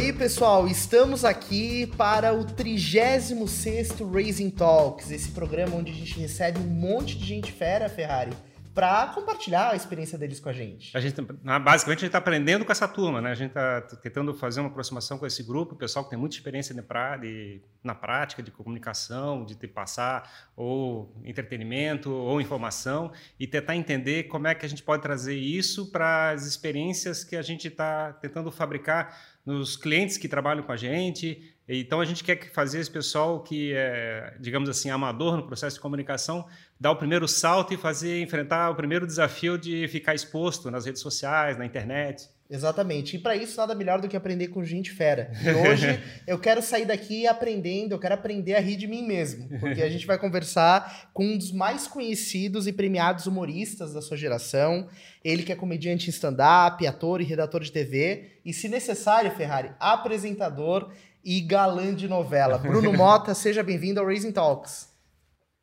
aí, pessoal. Estamos aqui para o 36º Raising Talks, esse programa onde a gente recebe um monte de gente fera, Ferrari, para compartilhar a experiência deles com a gente. A gente basicamente a gente está aprendendo com essa turma, né? A gente está tentando fazer uma aproximação com esse grupo, o pessoal que tem muita experiência de, de, na prática de comunicação, de te passar ou entretenimento ou informação e tentar entender como é que a gente pode trazer isso para as experiências que a gente está tentando fabricar nos clientes que trabalham com a gente. Então a gente quer fazer esse pessoal que é, digamos assim, amador no processo de comunicação, dar o primeiro salto e fazer enfrentar o primeiro desafio de ficar exposto nas redes sociais, na internet. Exatamente. E para isso, nada melhor do que aprender com gente fera. E hoje eu quero sair daqui aprendendo, eu quero aprender a rir de mim mesmo. Porque a gente vai conversar com um dos mais conhecidos e premiados humoristas da sua geração. Ele que é comediante em stand-up, ator e redator de TV. E, se necessário, Ferrari, apresentador e galã de novela. Bruno Mota, seja bem-vindo ao Raising Talks.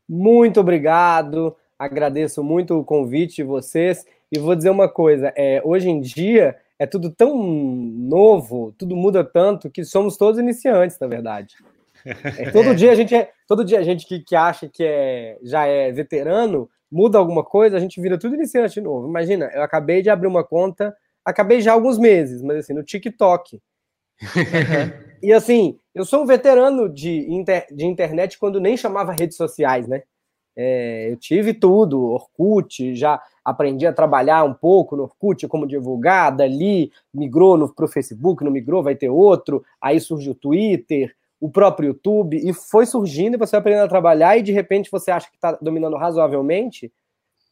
Muito obrigado. Agradeço muito o convite de vocês. E vou dizer uma coisa: é, hoje em dia é tudo tão novo, tudo muda tanto que somos todos iniciantes, na verdade. É, todo dia a gente é, todo dia a gente que, que acha que é, já é veterano muda alguma coisa, a gente vira tudo iniciante de novo. Imagina, eu acabei de abrir uma conta, acabei já há alguns meses, mas assim, no TikTok. e assim, eu sou um veterano de, inter, de internet quando nem chamava redes sociais, né? É, eu tive tudo, Orkut, já aprendi a trabalhar um pouco no Orkut como divulgar, dali migrou para o Facebook, não migrou, vai ter outro, aí surge o Twitter, o próprio YouTube, e foi surgindo e você aprendendo a trabalhar e de repente você acha que está dominando razoavelmente,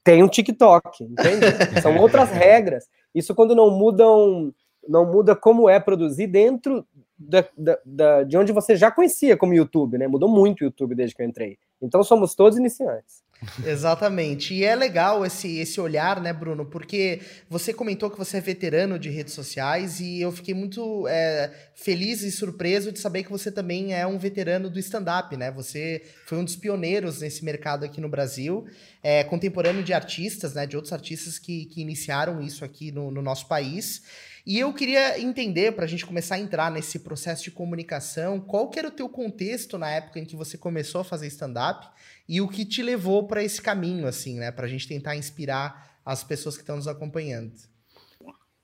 tem um TikTok, entende? São outras regras. Isso quando não mudam, não muda como é produzir dentro da, da, da, de onde você já conhecia como YouTube, né? Mudou muito o YouTube desde que eu entrei. Então somos todos iniciantes. Exatamente. E é legal esse, esse olhar, né, Bruno? Porque você comentou que você é veterano de redes sociais e eu fiquei muito é, feliz e surpreso de saber que você também é um veterano do stand-up, né? Você foi um dos pioneiros nesse mercado aqui no Brasil, é, contemporâneo de artistas, né? De outros artistas que, que iniciaram isso aqui no, no nosso país. E eu queria entender, para a gente começar a entrar nesse processo de comunicação, qual que era o teu contexto na época em que você começou a fazer stand-up e o que te levou para esse caminho, assim, né? Para a gente tentar inspirar as pessoas que estão nos acompanhando.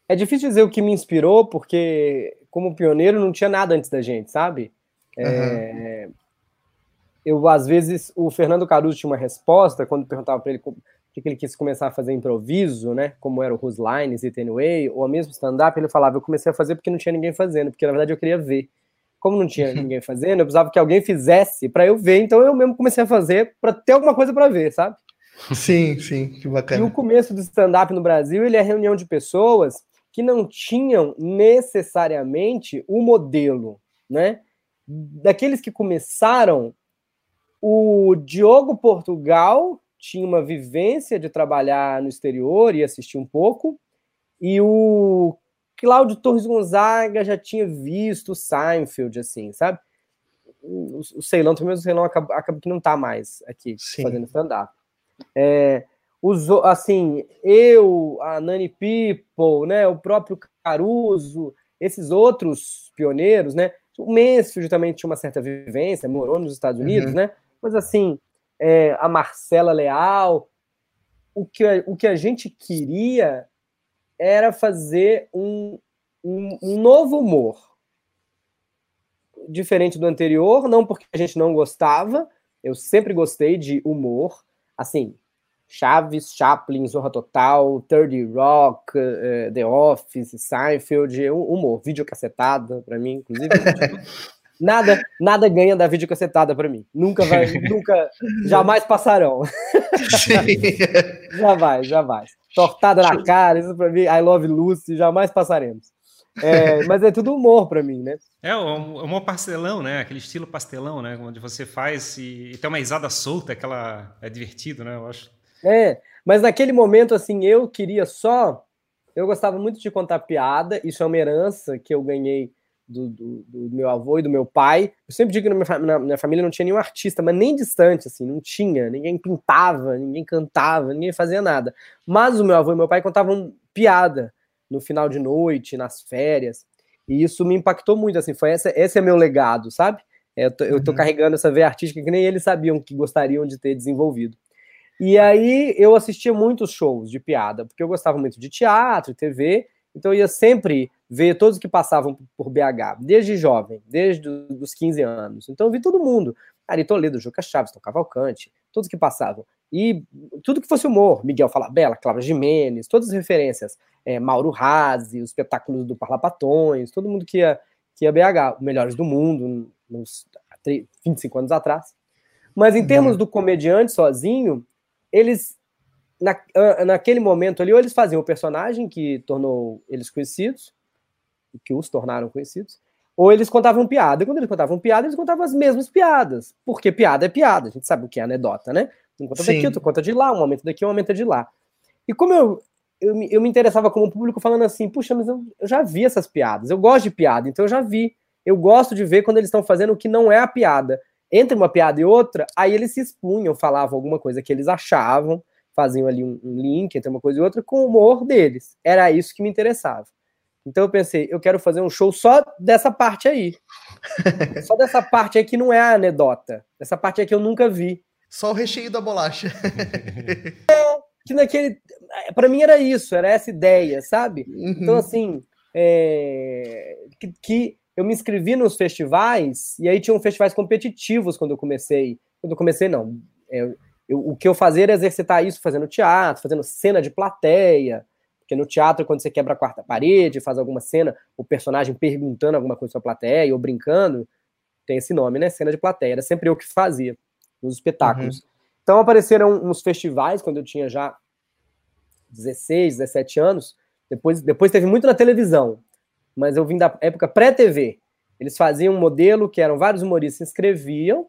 É difícil dizer o que me inspirou, porque como pioneiro não tinha nada antes da gente, sabe? Uhum. É... Eu, às vezes, o Fernando Caruso tinha uma resposta quando perguntava para ele que ele quis começar a fazer improviso, né? Como era o Whose Lines e Tenway, ou mesmo stand-up, ele falava, eu comecei a fazer porque não tinha ninguém fazendo, porque na verdade eu queria ver. Como não tinha ninguém fazendo, eu precisava que alguém fizesse para eu ver, então eu mesmo comecei a fazer para ter alguma coisa para ver, sabe? Sim, sim, que bacana. E o começo do stand-up no Brasil, ele é reunião de pessoas que não tinham necessariamente o modelo, né? Daqueles que começaram, o Diogo Portugal tinha uma vivência de trabalhar no exterior e assistir um pouco, e o Cláudio Torres Gonzaga já tinha visto Seinfeld, assim, sabe? O, o Ceilão, também o Ceilão acaba, acaba que não tá mais aqui Sim. fazendo stand-up. É, os, assim, eu, a Nani People, né, o próprio Caruso, esses outros pioneiros, né? O Mansfield também tinha uma certa vivência, morou nos Estados Unidos, uhum. né? Mas assim, é, a Marcela Leal. O que, o que a gente queria era fazer um, um, um novo humor. Diferente do anterior, não porque a gente não gostava, eu sempre gostei de humor, assim, Chaves, Chaplin, Zorra Total, 30 Rock, uh, The Office, Seinfeld, humor, videocassetada, para mim, inclusive. Nada, nada ganha da videocassetada para mim. Nunca vai, nunca, jamais passarão. jamais, jamais. Tortada na cara, isso para mim, I Love Lucy, jamais passaremos. É, mas é tudo humor para mim, né? É o humor pastelão, né? Aquele estilo pastelão, né? Onde você faz e, e tem uma risada solta, aquela é divertido, né? Eu acho. É, mas naquele momento assim, eu queria só, eu gostava muito de contar piada. Isso é uma herança que eu ganhei do, do, do, meu avô e do meu pai. Eu sempre digo que na minha, na minha, família não tinha nenhum artista, mas nem distante, assim, não tinha. Ninguém pintava, ninguém cantava, ninguém fazia nada. Mas o meu avô e meu pai contavam piada no final de noite, nas férias. E isso me impactou muito, assim, foi essa, esse é meu legado, sabe? Eu tô, eu tô uhum. carregando essa veia artística que nem eles sabiam que gostariam de ter desenvolvido. E aí eu assistia muitos shows de piada, porque eu gostava muito de teatro, TV, então eu ia sempre ver todos que passavam por BH, desde jovem, desde os 15 anos. Então eu vi todo mundo. Ari Toledo, Juca Chaves, Tom Cavalcante, todos que passavam. E tudo que fosse humor, Miguel Falabella, Cláudia Jimenez, todas as referências, é, Mauro Razzi, os espetáculos do Parlapatões, todo mundo que ia, que ia BH, melhores do mundo, uns 25 anos atrás. Mas em termos uhum. do comediante sozinho, eles, na, naquele momento ali, ou eles faziam o personagem que tornou eles conhecidos, que os tornaram conhecidos, ou eles contavam piada. E quando eles contavam piada, eles contavam as mesmas piadas. Porque piada é piada, a gente sabe o que é anedota, né? Um conta Sim. daqui, outro conta de lá, um aumento daqui, um aumento de lá. E como eu, eu, eu me interessava como público falando assim, puxa, mas eu, eu já vi essas piadas, eu gosto de piada, então eu já vi. Eu gosto de ver quando eles estão fazendo o que não é a piada. Entre uma piada e outra, aí eles se expunham, falavam alguma coisa que eles achavam, faziam ali um, um link entre uma coisa e outra com o humor deles. Era isso que me interessava. Então eu pensei, eu quero fazer um show só dessa parte aí. só dessa parte aí que não é a anedota. Essa parte aí que eu nunca vi. Só o recheio da bolacha. é, que naquele. Para mim era isso, era essa ideia, sabe? Uhum. Então, assim, é, que, que, eu me inscrevi nos festivais, e aí tinham festivais competitivos quando eu comecei. Quando eu comecei, não. Eu, eu, o que eu fazia era exercitar isso fazendo teatro, fazendo cena de plateia. Porque no teatro, quando você quebra a quarta parede, faz alguma cena, o personagem perguntando alguma coisa pra plateia, ou brincando, tem esse nome, né? Cena de plateia. Era sempre eu que fazia nos espetáculos. Uhum. Então apareceram uns festivais quando eu tinha já 16, 17 anos. Depois, depois teve muito na televisão mas eu vim da época pré-TV. Eles faziam um modelo que eram vários humoristas se inscreviam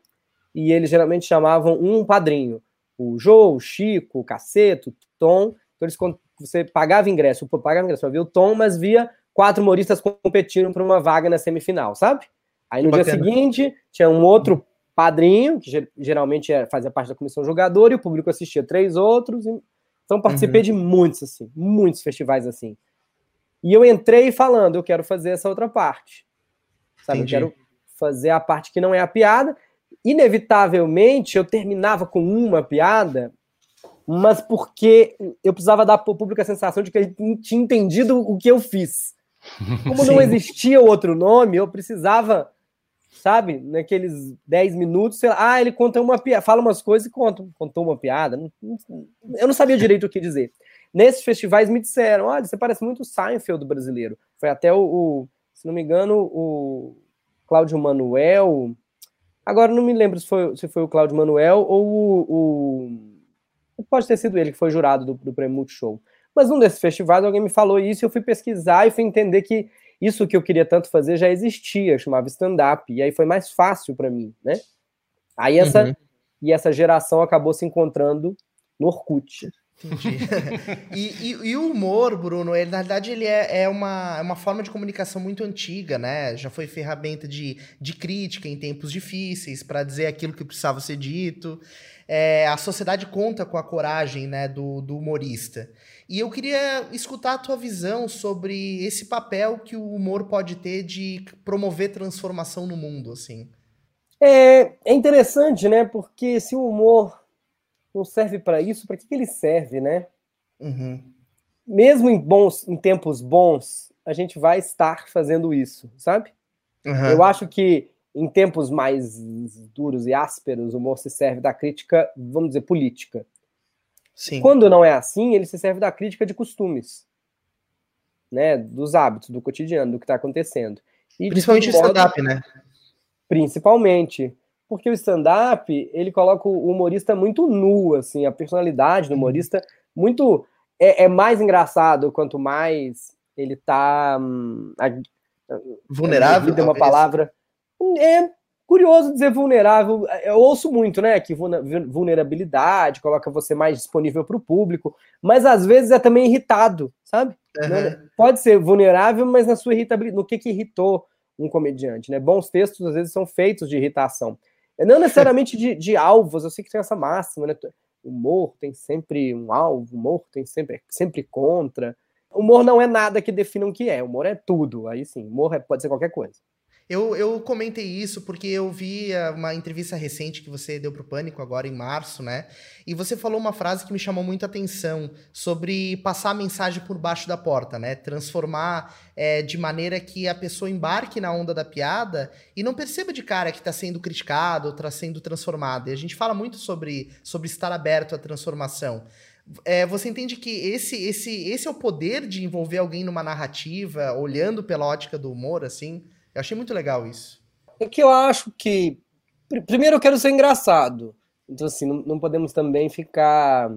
e eles geralmente chamavam um padrinho. O Joe, o Chico, o Caceto, o Tom. Então eles, você pagava ingresso, pagava ingresso para ver o Tom, mas via quatro humoristas competindo por uma vaga na semifinal, sabe? Aí no Bacana. dia seguinte tinha um outro padrinho, que geralmente fazia parte da comissão jogador, e o público assistia três outros. Então participei uhum. de muitos, assim, muitos festivais assim. E eu entrei falando, eu quero fazer essa outra parte. Sabe? Eu quero fazer a parte que não é a piada. Inevitavelmente, eu terminava com uma piada, mas porque eu precisava dar para o público a sensação de que ele tinha entendido o que eu fiz. Como não existia outro nome, eu precisava, sabe, naqueles 10 minutos, lá, ah, ele conta uma piada, fala umas coisas e conta, contou uma piada. Eu não sabia direito o que dizer. Nesses festivais me disseram: olha, você parece muito o Seinfeld brasileiro. Foi até o, o se não me engano, o Cláudio Manuel. Agora não me lembro se foi, se foi o Cláudio Manuel ou o, o, Pode ter sido ele que foi jurado do, do Prêmio Multishow. Mas num desses festivais alguém me falou isso e eu fui pesquisar e fui entender que isso que eu queria tanto fazer já existia, chamava stand-up. E aí foi mais fácil para mim, né? Aí essa, uhum. e essa geração acabou se encontrando no Orkut. Entendi. e, e, e, o humor, Bruno, ele, na verdade, ele é, é, uma, é uma forma de comunicação muito antiga, né? Já foi ferramenta de, de crítica em tempos difíceis, para dizer aquilo que precisava ser dito. É, a sociedade conta com a coragem né, do, do humorista. E eu queria escutar a tua visão sobre esse papel que o humor pode ter de promover transformação no mundo, assim. É, é interessante, né? Porque se o humor não serve para isso, para que, que ele serve, né? Uhum. Mesmo em bons, em tempos bons, a gente vai estar fazendo isso, sabe? Uhum. Eu acho que em tempos mais duros e ásperos, o humor se serve da crítica, vamos dizer, política. Sim. Quando não é assim, ele se serve da crítica de costumes, né? Dos hábitos, do cotidiano, do que está acontecendo. E Principalmente o stand-up, né? Principalmente porque o stand-up, ele coloca o humorista muito nu, assim, a personalidade do uhum. humorista muito... É, é mais engraçado quanto mais ele tá... Hum, a, vulnerável, é uma palavra... É curioso dizer vulnerável. Eu ouço muito, né, que vulnerabilidade coloca você mais disponível para o público, mas às vezes é também irritado, sabe? Uhum. Pode ser vulnerável, mas na sua irritabilidade, no que que irritou um comediante, né? Bons textos às vezes são feitos de irritação. É não necessariamente de, de alvos, eu sei que tem essa máxima, né? O humor tem sempre um alvo, o humor tem sempre, sempre contra. humor não é nada que defina o que é. Humor é tudo. Aí sim, humor é, pode ser qualquer coisa. Eu, eu comentei isso porque eu vi eh, uma entrevista recente que você deu pro Pânico agora em março, né? E você falou uma frase que me chamou muito a atenção sobre passar a mensagem por baixo da porta, né? Transformar é, de maneira que a pessoa embarque na onda da piada e não perceba de cara que está sendo criticado ou está sendo transformado. E a gente fala muito sobre, sobre estar aberto à transformação. É, você entende que esse, esse, esse é o poder de envolver alguém numa narrativa, olhando pela ótica do humor, assim? Eu achei muito legal isso. É que eu acho que. Primeiro, eu quero ser engraçado. Então, assim, não, não podemos também ficar.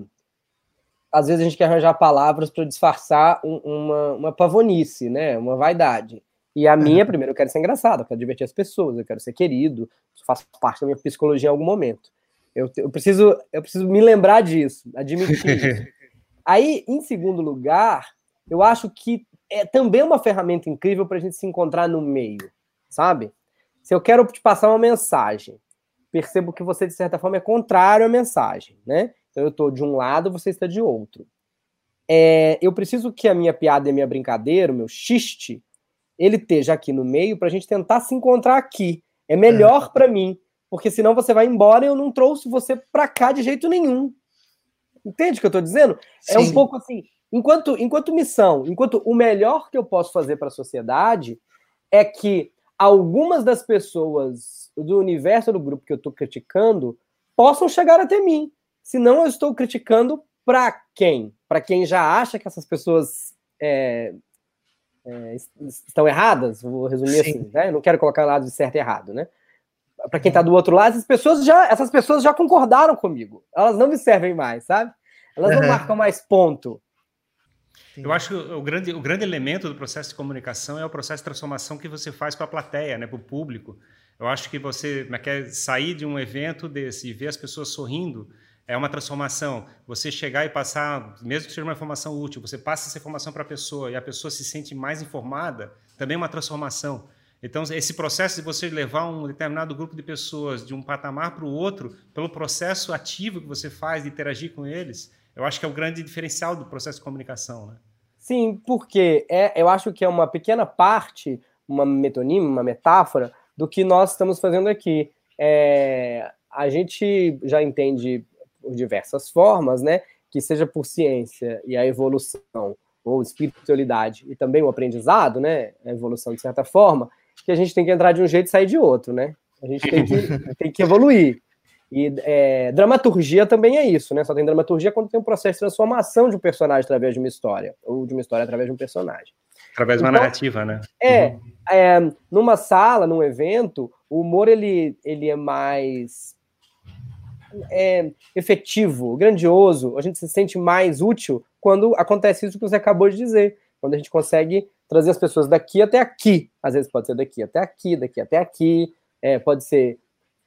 Às vezes a gente quer arranjar palavras para disfarçar um, uma, uma pavonice, né? Uma vaidade. E a minha, primeiro, eu quero ser engraçado, eu quero divertir as pessoas, eu quero ser querido, isso faz parte da minha psicologia em algum momento. Eu, eu, preciso, eu preciso me lembrar disso, admitir. Aí, em segundo lugar, eu acho que é também uma ferramenta incrível para a gente se encontrar no meio, sabe? Se eu quero te passar uma mensagem, percebo que você, de certa forma, é contrário à mensagem, né? Então eu estou de um lado, você está de outro. É, eu preciso que a minha piada e a minha brincadeira, o meu xiste, ele esteja aqui no meio para a gente tentar se encontrar aqui. É melhor é. para mim, porque senão você vai embora e eu não trouxe você para cá de jeito nenhum. Entende o que eu estou dizendo? Sim. É um pouco assim, Enquanto, enquanto missão, enquanto o melhor que eu posso fazer para a sociedade é que algumas das pessoas do universo do grupo que eu estou criticando possam chegar até mim. Senão eu estou criticando para quem? Para quem já acha que essas pessoas é, é, estão erradas, vou resumir Sim. assim, né? Eu não quero colocar lado de certo e errado, né? Para quem está do outro lado, essas pessoas já, essas pessoas já concordaram comigo. Elas não me servem mais, sabe? Elas não marcam mais ponto. Eu acho que o grande, o grande elemento do processo de comunicação é o processo de transformação que você faz com a plateia, né, para o público. Eu acho que você é quer sair de um evento desse e ver as pessoas sorrindo é uma transformação. Você chegar e passar, mesmo que seja uma informação útil, você passa essa informação para a pessoa e a pessoa se sente mais informada, também é uma transformação. Então, esse processo de você levar um determinado grupo de pessoas de um patamar para o outro, pelo processo ativo que você faz de interagir com eles, eu acho que é o grande diferencial do processo de comunicação, né? Sim, porque é, eu acho que é uma pequena parte, uma metonímia, uma metáfora do que nós estamos fazendo aqui. É, a gente já entende por diversas formas, né? Que seja por ciência e a evolução, ou espiritualidade e também o aprendizado, né? A evolução de certa forma, que a gente tem que entrar de um jeito e sair de outro, né? A gente tem que, tem que evoluir. E é, dramaturgia também é isso, né? Só tem dramaturgia quando tem um processo de transformação de um personagem através de uma história, ou de uma história através de um personagem. Através de uma então, narrativa, né? É, uhum. é, numa sala, num evento, o humor ele, ele é mais é, efetivo, grandioso, a gente se sente mais útil quando acontece isso que você acabou de dizer, quando a gente consegue trazer as pessoas daqui até aqui, às vezes pode ser daqui até aqui, daqui até aqui, é, pode ser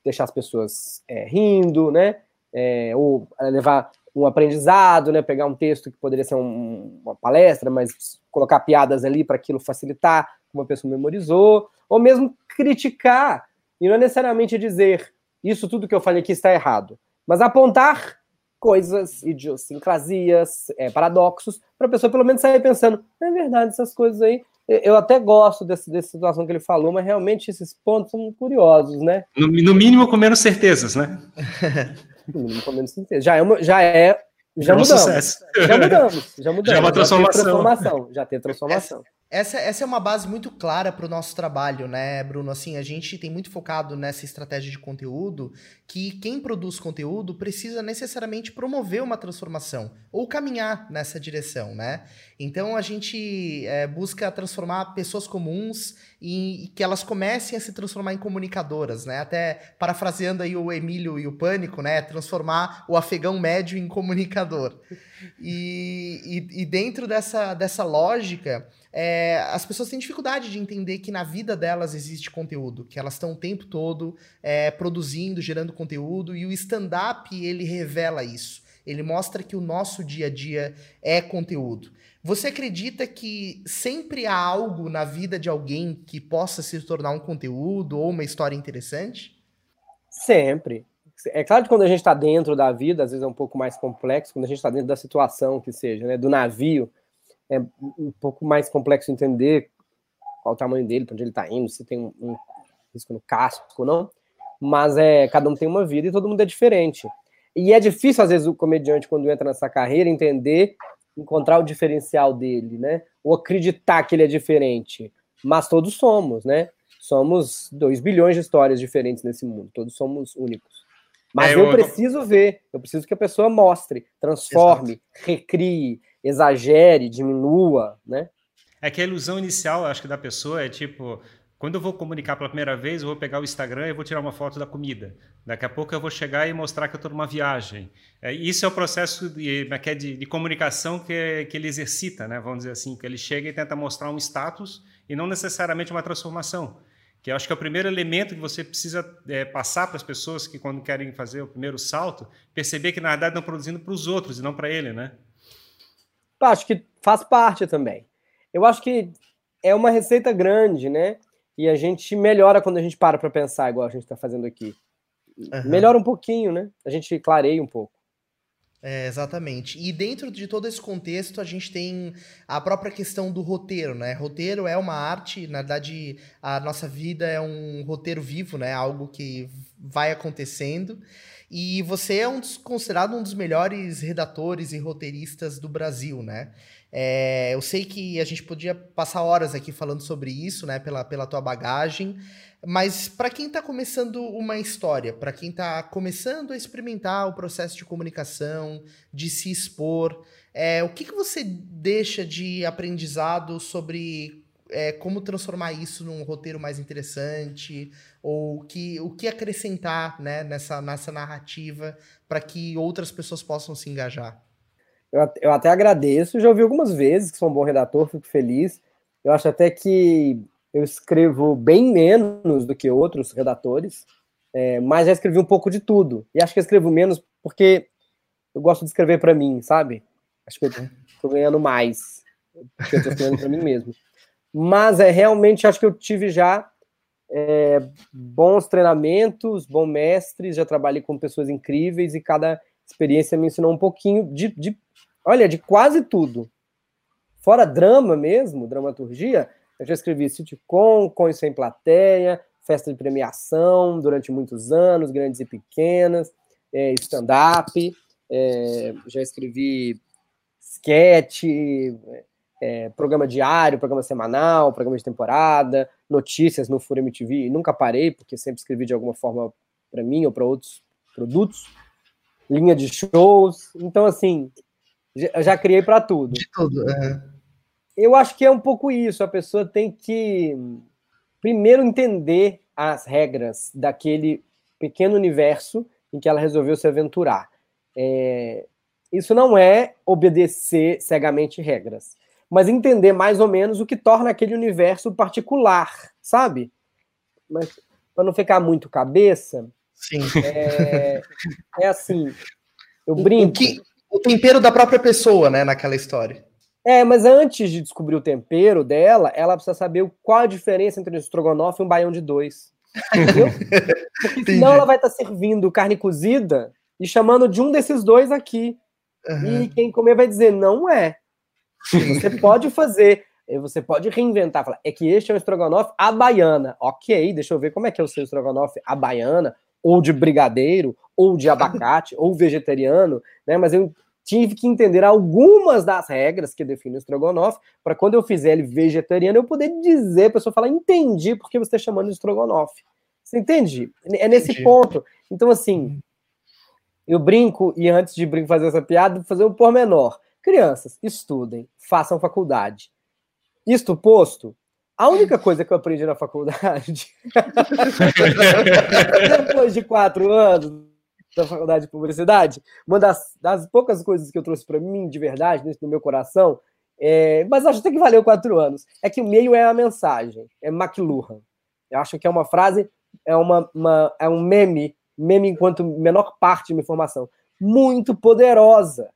deixar as pessoas é, rindo, né? É, ou levar um aprendizado, né? Pegar um texto que poderia ser um, uma palestra, mas colocar piadas ali para aquilo facilitar, como a pessoa memorizou, ou mesmo criticar e não necessariamente dizer isso tudo que eu falei aqui está errado, mas apontar coisas, idiosincrasias, é, paradoxos, para a pessoa pelo menos sair pensando, é verdade, essas coisas aí eu até gosto desse, dessa situação que ele falou, mas realmente esses pontos são curiosos, né? No, no mínimo com menos certezas, né? no mínimo com menos certezas. Já é, uma, já é já é um mudamos. Sucesso. Já mudamos. Já mudamos. Já é uma transformação. Já tem transformação. Já tem transformação. Essa, essa é uma base muito clara para o nosso trabalho, né, Bruno? Assim, a gente tem muito focado nessa estratégia de conteúdo que quem produz conteúdo precisa necessariamente promover uma transformação ou caminhar nessa direção, né? Então a gente é, busca transformar pessoas comuns e, e, que elas comecem a se transformar em comunicadoras, né? Até parafraseando aí o Emílio e o Pânico, né? Transformar o afegão médio em comunicador. E, e, e dentro dessa, dessa lógica é, as pessoas têm dificuldade de entender que na vida delas existe conteúdo, que elas estão o tempo todo é, produzindo, gerando conteúdo, e o stand-up ele revela isso. Ele mostra que o nosso dia a dia é conteúdo. Você acredita que sempre há algo na vida de alguém que possa se tornar um conteúdo ou uma história interessante? Sempre. É claro que quando a gente está dentro da vida, às vezes é um pouco mais complexo, quando a gente está dentro da situação que seja, né, do navio, é um pouco mais complexo entender qual o tamanho dele, para onde ele está indo, se tem um, um risco no casco ou não. Mas é, cada um tem uma vida e todo mundo é diferente. E é difícil, às vezes, o comediante, quando entra nessa carreira, entender, encontrar o diferencial dele, né? Ou acreditar que ele é diferente. Mas todos somos, né? Somos 2 bilhões de histórias diferentes nesse mundo. Todos somos únicos. Mas é, eu, eu, preciso ver, eu preciso que a pessoa mostre, transforme, Exato. recrie, exagere, diminua, né? É que a ilusão inicial, acho que da pessoa é tipo, quando eu vou comunicar pela primeira vez, eu vou pegar o Instagram e vou tirar uma foto da comida. Daqui a pouco eu vou chegar e mostrar que eu estou numa viagem. É, isso é o processo de, é é, de, de comunicação que, que ele exercita, né? vamos dizer assim, que ele chega e tenta mostrar um status e não necessariamente uma transformação. Que eu acho que é o primeiro elemento que você precisa é, passar para as pessoas que, quando querem fazer o primeiro salto, perceber que, na verdade, estão produzindo para os outros e não para ele, né? Acho que faz parte também. Eu acho que é uma receita grande, né? E a gente melhora quando a gente para para pensar, igual a gente está fazendo aqui. Uhum. Melhora um pouquinho, né? A gente clareia um pouco. É, exatamente. E dentro de todo esse contexto, a gente tem a própria questão do roteiro, né? Roteiro é uma arte, na verdade, a nossa vida é um roteiro vivo, né? Algo que vai acontecendo. E você é um dos, considerado um dos melhores redatores e roteiristas do Brasil, né? É, eu sei que a gente podia passar horas aqui falando sobre isso, né, pela, pela tua bagagem, mas para quem está começando uma história, para quem está começando a experimentar o processo de comunicação, de se expor, é, o que, que você deixa de aprendizado sobre é, como transformar isso num roteiro mais interessante, ou que, o que acrescentar né, nessa, nessa narrativa para que outras pessoas possam se engajar? Eu, eu até agradeço, já ouvi algumas vezes que sou um bom redator, fico feliz. Eu acho até que eu escrevo bem menos do que outros redatores, é, mas já escrevi um pouco de tudo. E acho que eu escrevo menos porque eu gosto de escrever para mim, sabe? Acho que eu estou ganhando mais porque eu estou escrevendo para mim mesmo. Mas é realmente acho que eu tive já é, bons treinamentos, bons mestres, já trabalhei com pessoas incríveis e cada experiência me ensinou um pouquinho de, de olha, de quase tudo. Fora drama mesmo, dramaturgia, eu já escrevi sitcom, Cões Sem Plateia, festa de premiação durante muitos anos, grandes e pequenas, é, stand-up, é, já escrevi sketch, é, programa diário, programa semanal, programa de temporada, notícias no Furo MTV. Nunca parei, porque sempre escrevi de alguma forma para mim ou para outros produtos. Linha de shows. Então, assim, já, já criei para tudo. De tudo, é. Eu acho que é um pouco isso. A pessoa tem que, primeiro, entender as regras daquele pequeno universo em que ela resolveu se aventurar. É, isso não é obedecer cegamente regras mas entender mais ou menos o que torna aquele universo particular, sabe? Mas para não ficar muito cabeça, Sim. É, é assim, eu brinco. O, que, o tempero da própria pessoa, né, naquela história. É, mas antes de descobrir o tempero dela, ela precisa saber qual a diferença entre um estrogonofe e um baião de dois. Entendeu? Porque senão ela vai estar tá servindo carne cozida e chamando de um desses dois aqui. Uhum. E quem comer vai dizer, não é. Você pode fazer, você pode reinventar, falar, é que este é um estrogonofe à baiana. Ok, deixa eu ver como é que é o seu estrogonofe à baiana, ou de brigadeiro, ou de abacate, ou vegetariano, né? Mas eu tive que entender algumas das regras que definem o estrogonofe, para quando eu fizer ele vegetariano, eu poder dizer, a pessoa falar, entendi porque você está chamando de estrogonofe. Você entende? É nesse entendi. ponto. Então, assim, eu brinco, e antes de brinco fazer essa piada, vou fazer um pormenor. Crianças, estudem, façam faculdade. Isto posto, a única coisa que eu aprendi na faculdade, depois de quatro anos da faculdade de publicidade, uma das, das poucas coisas que eu trouxe para mim de verdade, no meu coração, é, mas acho até que valeu quatro anos, é que o meio é a mensagem, é McLuhan. Eu acho que é uma frase, é, uma, uma, é um meme, meme enquanto menor parte de uma informação, muito poderosa.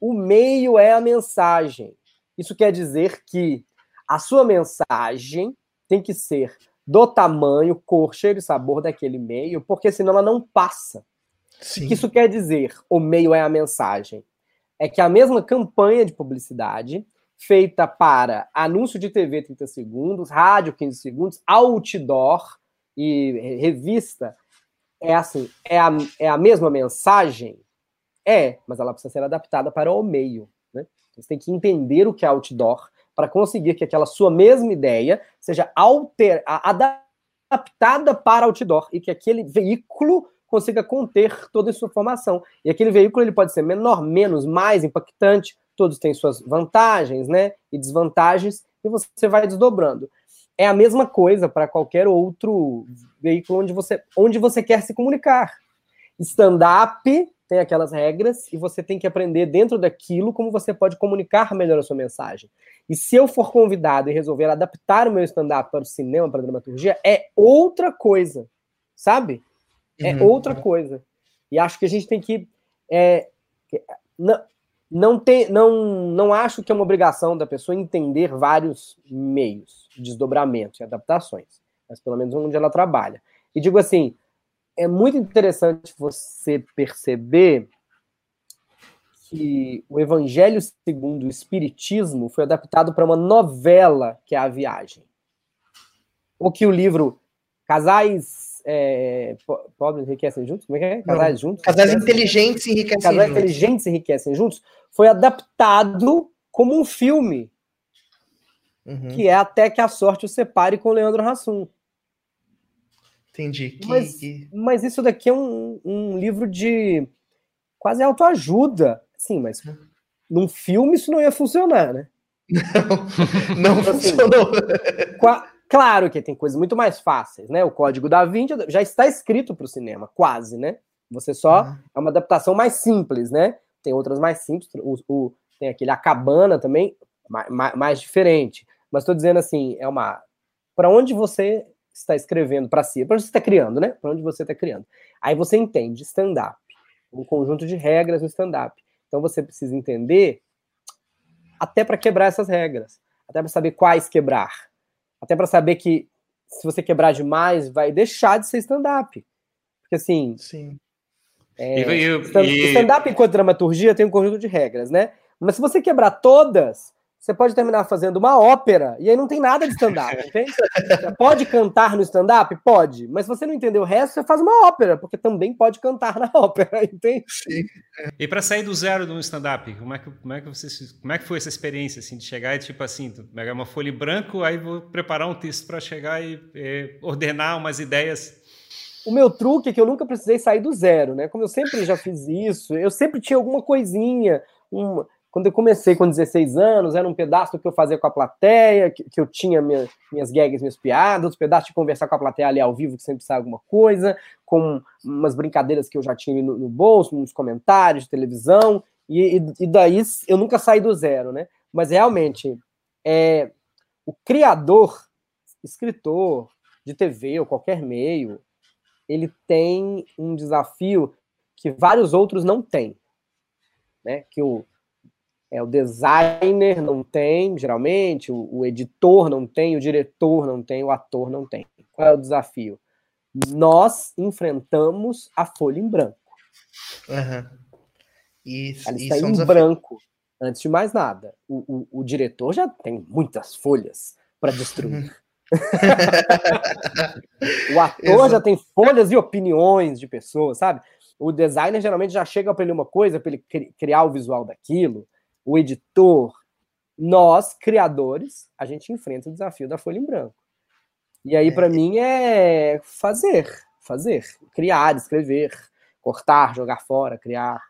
O meio é a mensagem. Isso quer dizer que a sua mensagem tem que ser do tamanho, cor, cheiro e sabor daquele meio, porque senão ela não passa. Sim. O que isso quer dizer? O meio é a mensagem. É que a mesma campanha de publicidade, feita para anúncio de TV 30 segundos, rádio 15 segundos, outdoor e revista, é assim, é a, é a mesma mensagem? É, mas ela precisa ser adaptada para o meio. Né? Você tem que entender o que é outdoor para conseguir que aquela sua mesma ideia seja alter, adaptada para outdoor e que aquele veículo consiga conter toda a sua informação. E aquele veículo ele pode ser menor, menos, mais impactante, todos têm suas vantagens, né, e desvantagens, e você vai desdobrando. É a mesma coisa para qualquer outro veículo onde você, onde você quer se comunicar. Stand-up tem aquelas regras e você tem que aprender dentro daquilo como você pode comunicar melhor a sua mensagem. E se eu for convidado e resolver adaptar o meu stand-up para o cinema, para a dramaturgia, é outra coisa, sabe? É uhum. outra coisa. E acho que a gente tem que. É, não, não, tem, não, não acho que é uma obrigação da pessoa entender vários meios, desdobramentos e adaptações, mas pelo menos onde ela trabalha. E digo assim, é muito interessante você perceber que o Evangelho segundo o Espiritismo foi adaptado para uma novela que é A Viagem. Ou que o livro Casais é, pobres enriquecem juntos? Como é que é? Casais juntos? Casais inteligentes enriquecem Casais juntos. inteligentes enriquecem juntos. Foi adaptado como um filme. Uhum. Que é Até que a Sorte o Separe com Leandro Hassum. Entendi. Que, mas, mas isso daqui é um, um livro de quase autoajuda. Sim, mas hum. num filme isso não ia funcionar, né? Não, não então, assim, funcionou. Claro que tem coisas muito mais fáceis, né? O Código da Vinci já está escrito para o cinema, quase, né? Você só uhum. é uma adaptação mais simples, né? Tem outras mais simples, o, o tem aquele A Cabana também, mais, mais diferente. Mas estou dizendo assim, é uma para onde você está escrevendo para si, para onde você está criando, né? Para onde você está criando. Aí você entende stand-up, um conjunto de regras no stand-up. Então você precisa entender até para quebrar essas regras, até para saber quais quebrar até para saber que se você quebrar demais, vai deixar de ser stand-up. Porque assim. Sim. É, stand-up enquanto dramaturgia tem um conjunto de regras, né? Mas se você quebrar todas, você pode terminar fazendo uma ópera e aí não tem nada de stand-up, entende? Você pode cantar no stand-up? Pode. Mas se você não entender o resto, você faz uma ópera, porque também pode cantar na ópera, entende? Sim. E para sair do zero no stand-up, como é que como é que você como é que foi essa experiência assim de chegar e tipo assim, pegar uma folha em branco, aí vou preparar um texto para chegar e, e ordenar umas ideias o meu truque é que eu nunca precisei sair do zero, né? Como eu sempre já fiz isso, eu sempre tinha alguma coisinha, uma, quando eu comecei com 16 anos, era um pedaço que eu fazia com a plateia, que, que eu tinha minha, minhas gags, minhas piadas, outros pedaços de conversar com a plateia ali ao vivo, que sempre sai alguma coisa, com umas brincadeiras que eu já tinha no, no bolso, uns comentários de televisão, e, e, e, daí eu nunca saí do zero, né? Mas realmente, é, o criador, escritor de TV ou qualquer meio, ele tem um desafio que vários outros não têm, né? Que o é, o designer não tem, geralmente, o, o, editor não tem, o diretor não tem, o ator não tem. Qual é o desafio? Nós enfrentamos a folha em branco. Uhum. Isso, Ela está isso em é um branco, antes de mais nada. O, o, o diretor já tem muitas folhas para destruir. O ator Exato. já tem folhas e opiniões de pessoas, sabe? O designer geralmente já chega para ele uma coisa, para ele criar o visual daquilo o editor, nós, criadores, a gente enfrenta o desafio da folha em branco. E aí, para é. mim, é fazer, fazer, criar, escrever, cortar, jogar fora, criar.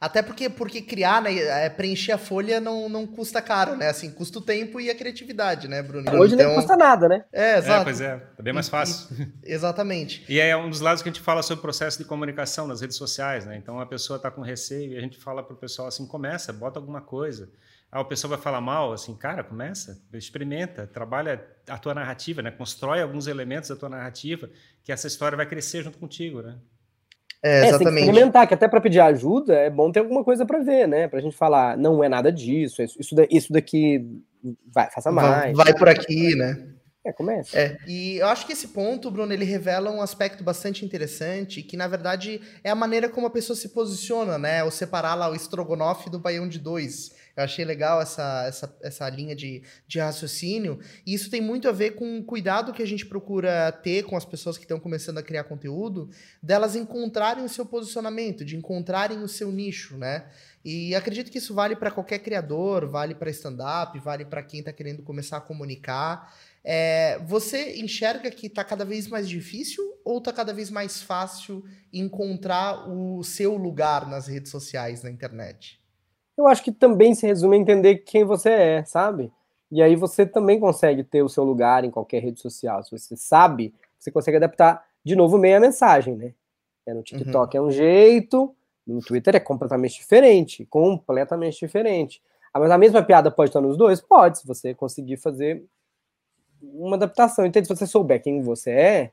Até porque, porque criar, né, é, preencher a folha não, não custa caro, né? Assim, custa o tempo e a criatividade, né, Bruno? Hoje então... nem custa nada, né? É, exato. É, pois é, é bem mais fácil. E, exatamente. e é um dos lados que a gente fala sobre o processo de comunicação nas redes sociais, né? Então a pessoa está com receio e a gente fala para o pessoal assim, começa, bota alguma coisa. Aí a pessoa vai falar mal, assim, cara, começa, experimenta, trabalha a tua narrativa, né? Constrói alguns elementos da tua narrativa que essa história vai crescer junto contigo, né? É, exatamente. É, tem que experimentar, que até para pedir ajuda é bom ter alguma coisa para ver, né? Para a gente falar, não é nada disso, isso, isso daqui vai, faça mais. Vai, vai por aqui, né? É, começa. É, e eu acho que esse ponto, Bruno, ele revela um aspecto bastante interessante, que na verdade é a maneira como a pessoa se posiciona, né? Ao separar lá o estrogonofe do baião de dois. Eu achei legal essa, essa, essa linha de, de raciocínio. E isso tem muito a ver com o cuidado que a gente procura ter com as pessoas que estão começando a criar conteúdo, delas encontrarem o seu posicionamento, de encontrarem o seu nicho, né? E acredito que isso vale para qualquer criador, vale para stand-up, vale para quem está querendo começar a comunicar. É, você enxerga que está cada vez mais difícil ou está cada vez mais fácil encontrar o seu lugar nas redes sociais, na internet? Eu acho que também se resume a entender quem você é, sabe? E aí você também consegue ter o seu lugar em qualquer rede social. Se você sabe, você consegue adaptar de novo meia mensagem, né? É, no TikTok uhum. é um jeito, no Twitter é completamente diferente, completamente diferente. Ah, mas a mesma piada pode estar nos dois? Pode, se você conseguir fazer uma adaptação. Entende? Se você souber quem você é,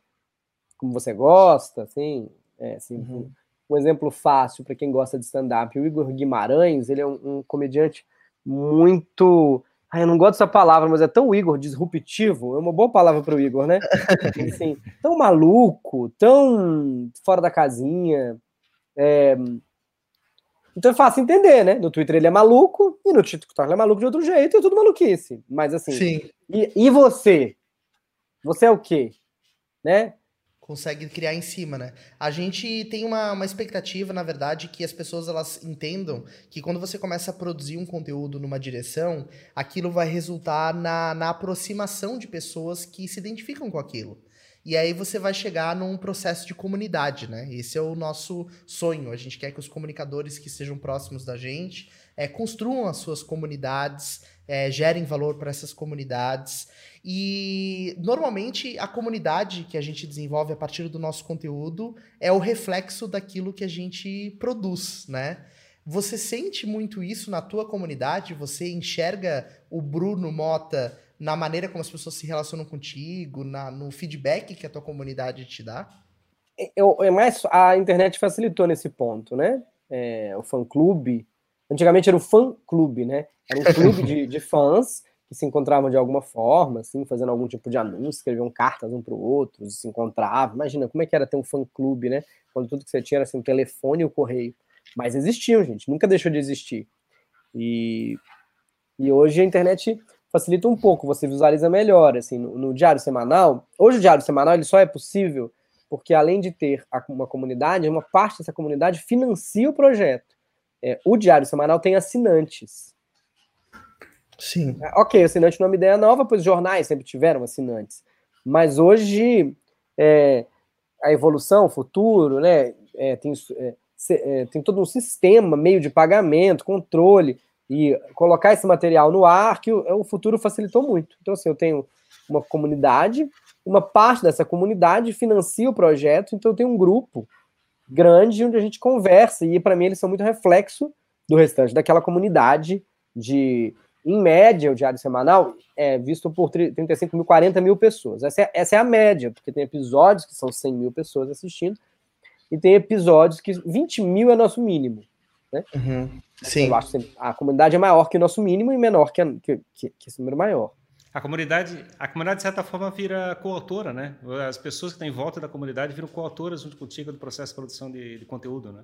como você gosta, assim, é, assim uhum. Um, exemplo fácil para quem gosta de stand-up, o Igor Guimarães, ele é um, um comediante muito Ai, eu não gosto dessa palavra, mas é tão Igor, disruptivo, é uma boa palavra para o Igor, né? Assim, tão maluco, tão fora da casinha. É... Então é fácil entender, né? No Twitter ele é maluco e no TikTok ele é maluco de outro jeito, é tudo maluquice. Mas assim, Sim. E, e você? Você é o quê? Né? Consegue criar em cima, né? A gente tem uma, uma expectativa, na verdade, que as pessoas elas entendam que quando você começa a produzir um conteúdo numa direção, aquilo vai resultar na, na aproximação de pessoas que se identificam com aquilo. E aí você vai chegar num processo de comunidade, né? Esse é o nosso sonho. A gente quer que os comunicadores que sejam próximos da gente é, construam as suas comunidades, é, gerem valor para essas comunidades. E normalmente a comunidade que a gente desenvolve a partir do nosso conteúdo é o reflexo daquilo que a gente produz, né? Você sente muito isso na tua comunidade? Você enxerga o Bruno Mota na maneira como as pessoas se relacionam contigo, na, no feedback que a tua comunidade te dá? Eu, é mais a internet facilitou nesse ponto, né? É, o fã clube. Antigamente era o fã clube, né? Era um clube de, de fãs que se encontravam de alguma forma, assim, fazendo algum tipo de anúncio, escreviam cartas um para o outro, se encontravam. Imagina como é que era ter um fã-clube, né? Quando tudo que você tinha era assim, o telefone e o correio. Mas existiam, gente, nunca deixou de existir. E, e hoje a internet facilita um pouco, você visualiza melhor, assim, no, no diário semanal. Hoje o diário semanal ele só é possível porque além de ter uma comunidade, uma parte dessa comunidade financia o projeto. É, o diário semanal tem assinantes. Sim. É, ok, assinante não é uma ideia nova, pois jornais sempre tiveram assinantes. Mas hoje é, a evolução, o futuro, né, é, tem, é, é, tem todo um sistema, meio de pagamento, controle, e colocar esse material no ar, que o, o futuro facilitou muito. Então, assim, eu tenho uma comunidade, uma parte dessa comunidade financia o projeto, então eu tenho um grupo grande onde a gente conversa, e para mim eles são muito reflexo do restante daquela comunidade de em média, o diário semanal é visto por 35 mil, 40 mil pessoas. Essa é, essa é a média, porque tem episódios que são 100 mil pessoas assistindo, e tem episódios que 20 mil é nosso mínimo. Né? Uhum. Sim. Eu acho que a comunidade é maior que o nosso mínimo e menor que, a, que, que, que esse número maior. A comunidade, a comunidade, de certa forma, vira coautora, né? As pessoas que estão em volta da comunidade viram coautoras junto contigo do processo de produção de, de conteúdo, né?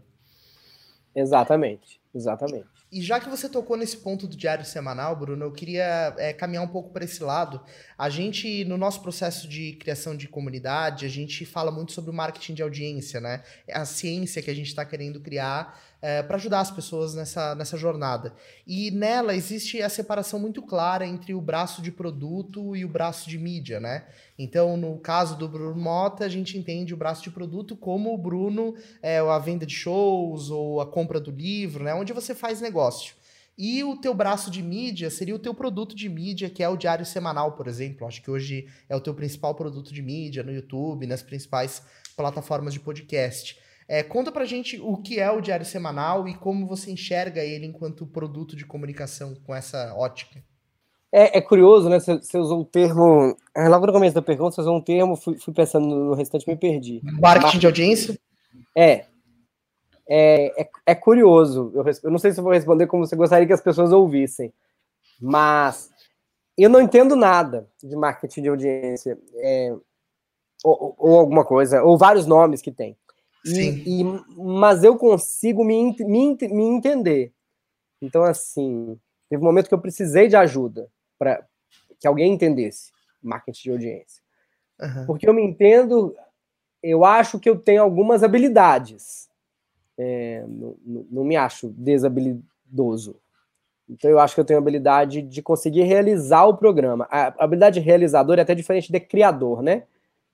Exatamente, exatamente. E já que você tocou nesse ponto do diário semanal, Bruno, eu queria é, caminhar um pouco para esse lado. A gente, no nosso processo de criação de comunidade, a gente fala muito sobre o marketing de audiência, né? É a ciência que a gente está querendo criar é, para ajudar as pessoas nessa, nessa jornada. E nela existe a separação muito clara entre o braço de produto e o braço de mídia, né? Então, no caso do Bruno Mota, a gente entende o braço de produto como o Bruno, é, a venda de shows ou a compra do livro, né? Onde você faz negócio. E o teu braço de mídia seria o teu produto de mídia, que é o diário semanal, por exemplo. Acho que hoje é o teu principal produto de mídia no YouTube, nas principais plataformas de podcast. É, conta pra gente o que é o Diário Semanal e como você enxerga ele enquanto produto de comunicação com essa ótica. É, é curioso, né? Você, usou o termo. É, logo no começo da pergunta, você usou um termo, fui, fui pensando no restante me perdi. Marketing de audiência? É. É, é, é curioso. Eu, eu não sei se vou responder como você gostaria que as pessoas ouvissem, mas eu não entendo nada de marketing de audiência. É, ou, ou, alguma coisa, ou vários nomes que tem. Sim. E, e, mas eu consigo me, me, me entender. Então, assim, Teve um momento que eu precisei de ajuda para que alguém entendesse marketing de audiência. Uhum. Porque eu me entendo, eu acho que eu tenho algumas habilidades. É, não, não, me acho desabilidoso. Então eu acho que eu tenho a habilidade de conseguir realizar o programa. A habilidade realizadora é até diferente de criador, né?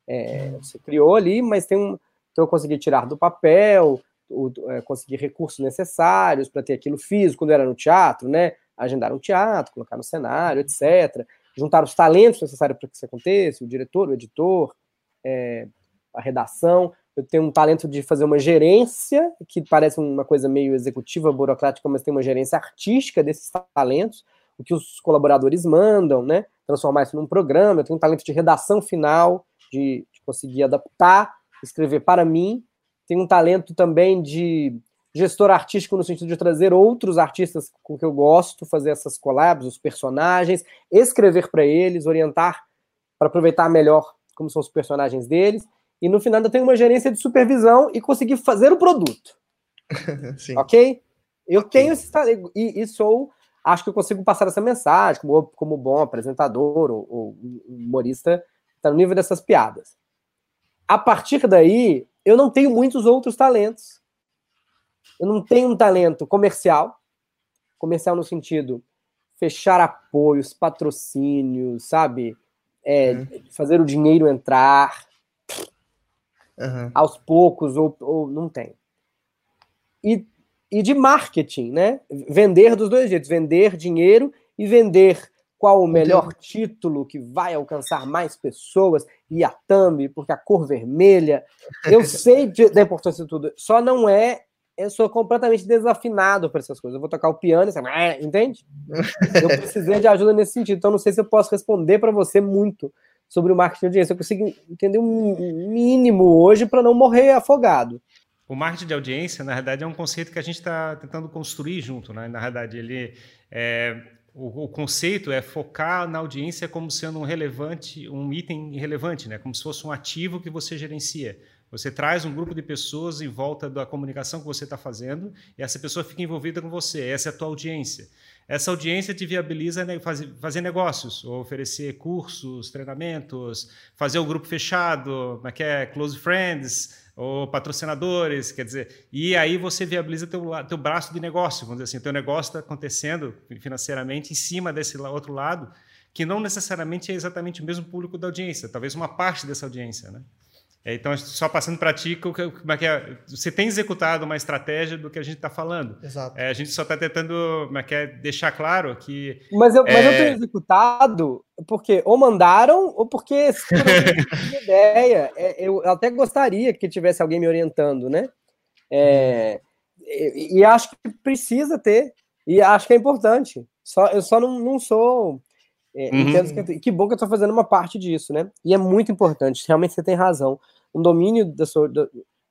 É, você criou ali, mas tem um. Então eu consegui tirar do papel, o, é, conseguir recursos necessários para ter aquilo físico, quando era no teatro, né? Agendar um teatro, colocar no cenário, etc. Juntar os talentos necessários para que isso aconteça, o diretor, o editor, é, a redação. Eu tenho um talento de fazer uma gerência, que parece uma coisa meio executiva, burocrática, mas tem uma gerência artística desses talentos, o que os colaboradores mandam, né? Transformar isso num programa. Eu tenho um talento de redação final, de, de conseguir adaptar, escrever para mim. Tenho um talento também de gestor artístico no sentido de trazer outros artistas com que eu gosto, fazer essas collabs, os personagens, escrever para eles, orientar para aproveitar melhor como são os personagens deles. E no final ainda tenho uma gerência de supervisão e conseguir fazer o produto. ok? Eu tenho esse talento e, e, sou, acho que eu consigo passar essa mensagem como, como bom apresentador ou, ou humorista, está no nível dessas piadas. A partir daí, eu não tenho muitos outros talentos. Eu não tenho um talento comercial, comercial no sentido fechar apoios, patrocínios, sabe? É, uhum. Fazer o dinheiro entrar uhum. aos poucos, ou, ou não tem. E, e de marketing, né? Vender dos dois jeitos, vender dinheiro e vender qual o melhor título que vai alcançar mais pessoas e a thumb, porque a cor vermelha. Eu sei de, da importância de tudo, só não é. Eu sou completamente desafinado para essas coisas. Eu vou tocar o piano e você, entende? Eu precisei de ajuda nesse sentido. Então, não sei se eu posso responder para você muito sobre o marketing de audiência. Eu consigo entender um mínimo hoje para não morrer afogado. O marketing de audiência, na verdade, é um conceito que a gente está tentando construir junto. Né? Na verdade, ele é, o, conceito é focar na audiência como sendo um relevante, um item relevante, né? como se fosse um ativo que você gerencia. Você traz um grupo de pessoas em volta da comunicação que você está fazendo e essa pessoa fica envolvida com você. Essa é a tua audiência. Essa audiência te viabiliza fazer, negócios, oferecer cursos, treinamentos, fazer o grupo fechado, é que é close friends, ou patrocinadores, quer dizer, e aí você viabiliza teu, teu braço de negócio, vamos dizer assim, teu negócio está acontecendo financeiramente em cima desse outro lado, que não necessariamente é exatamente o mesmo público da audiência, talvez uma parte dessa audiência, né? É, então, só passando para ti, como é que é, você tem executado uma estratégia do que a gente está falando. Exato. É, a gente só está tentando como é que é, deixar claro que. Mas eu, é... mas eu tenho executado porque ou mandaram ou porque ideia. É, eu até gostaria que tivesse alguém me orientando, né? É, e, e, acho que precisa ter. E acho que é importante. Só, eu só não, não sou. É, uhum. que, que bom que eu estou fazendo uma parte disso, né? E é muito importante, realmente você tem razão. Um domínio da sua, da,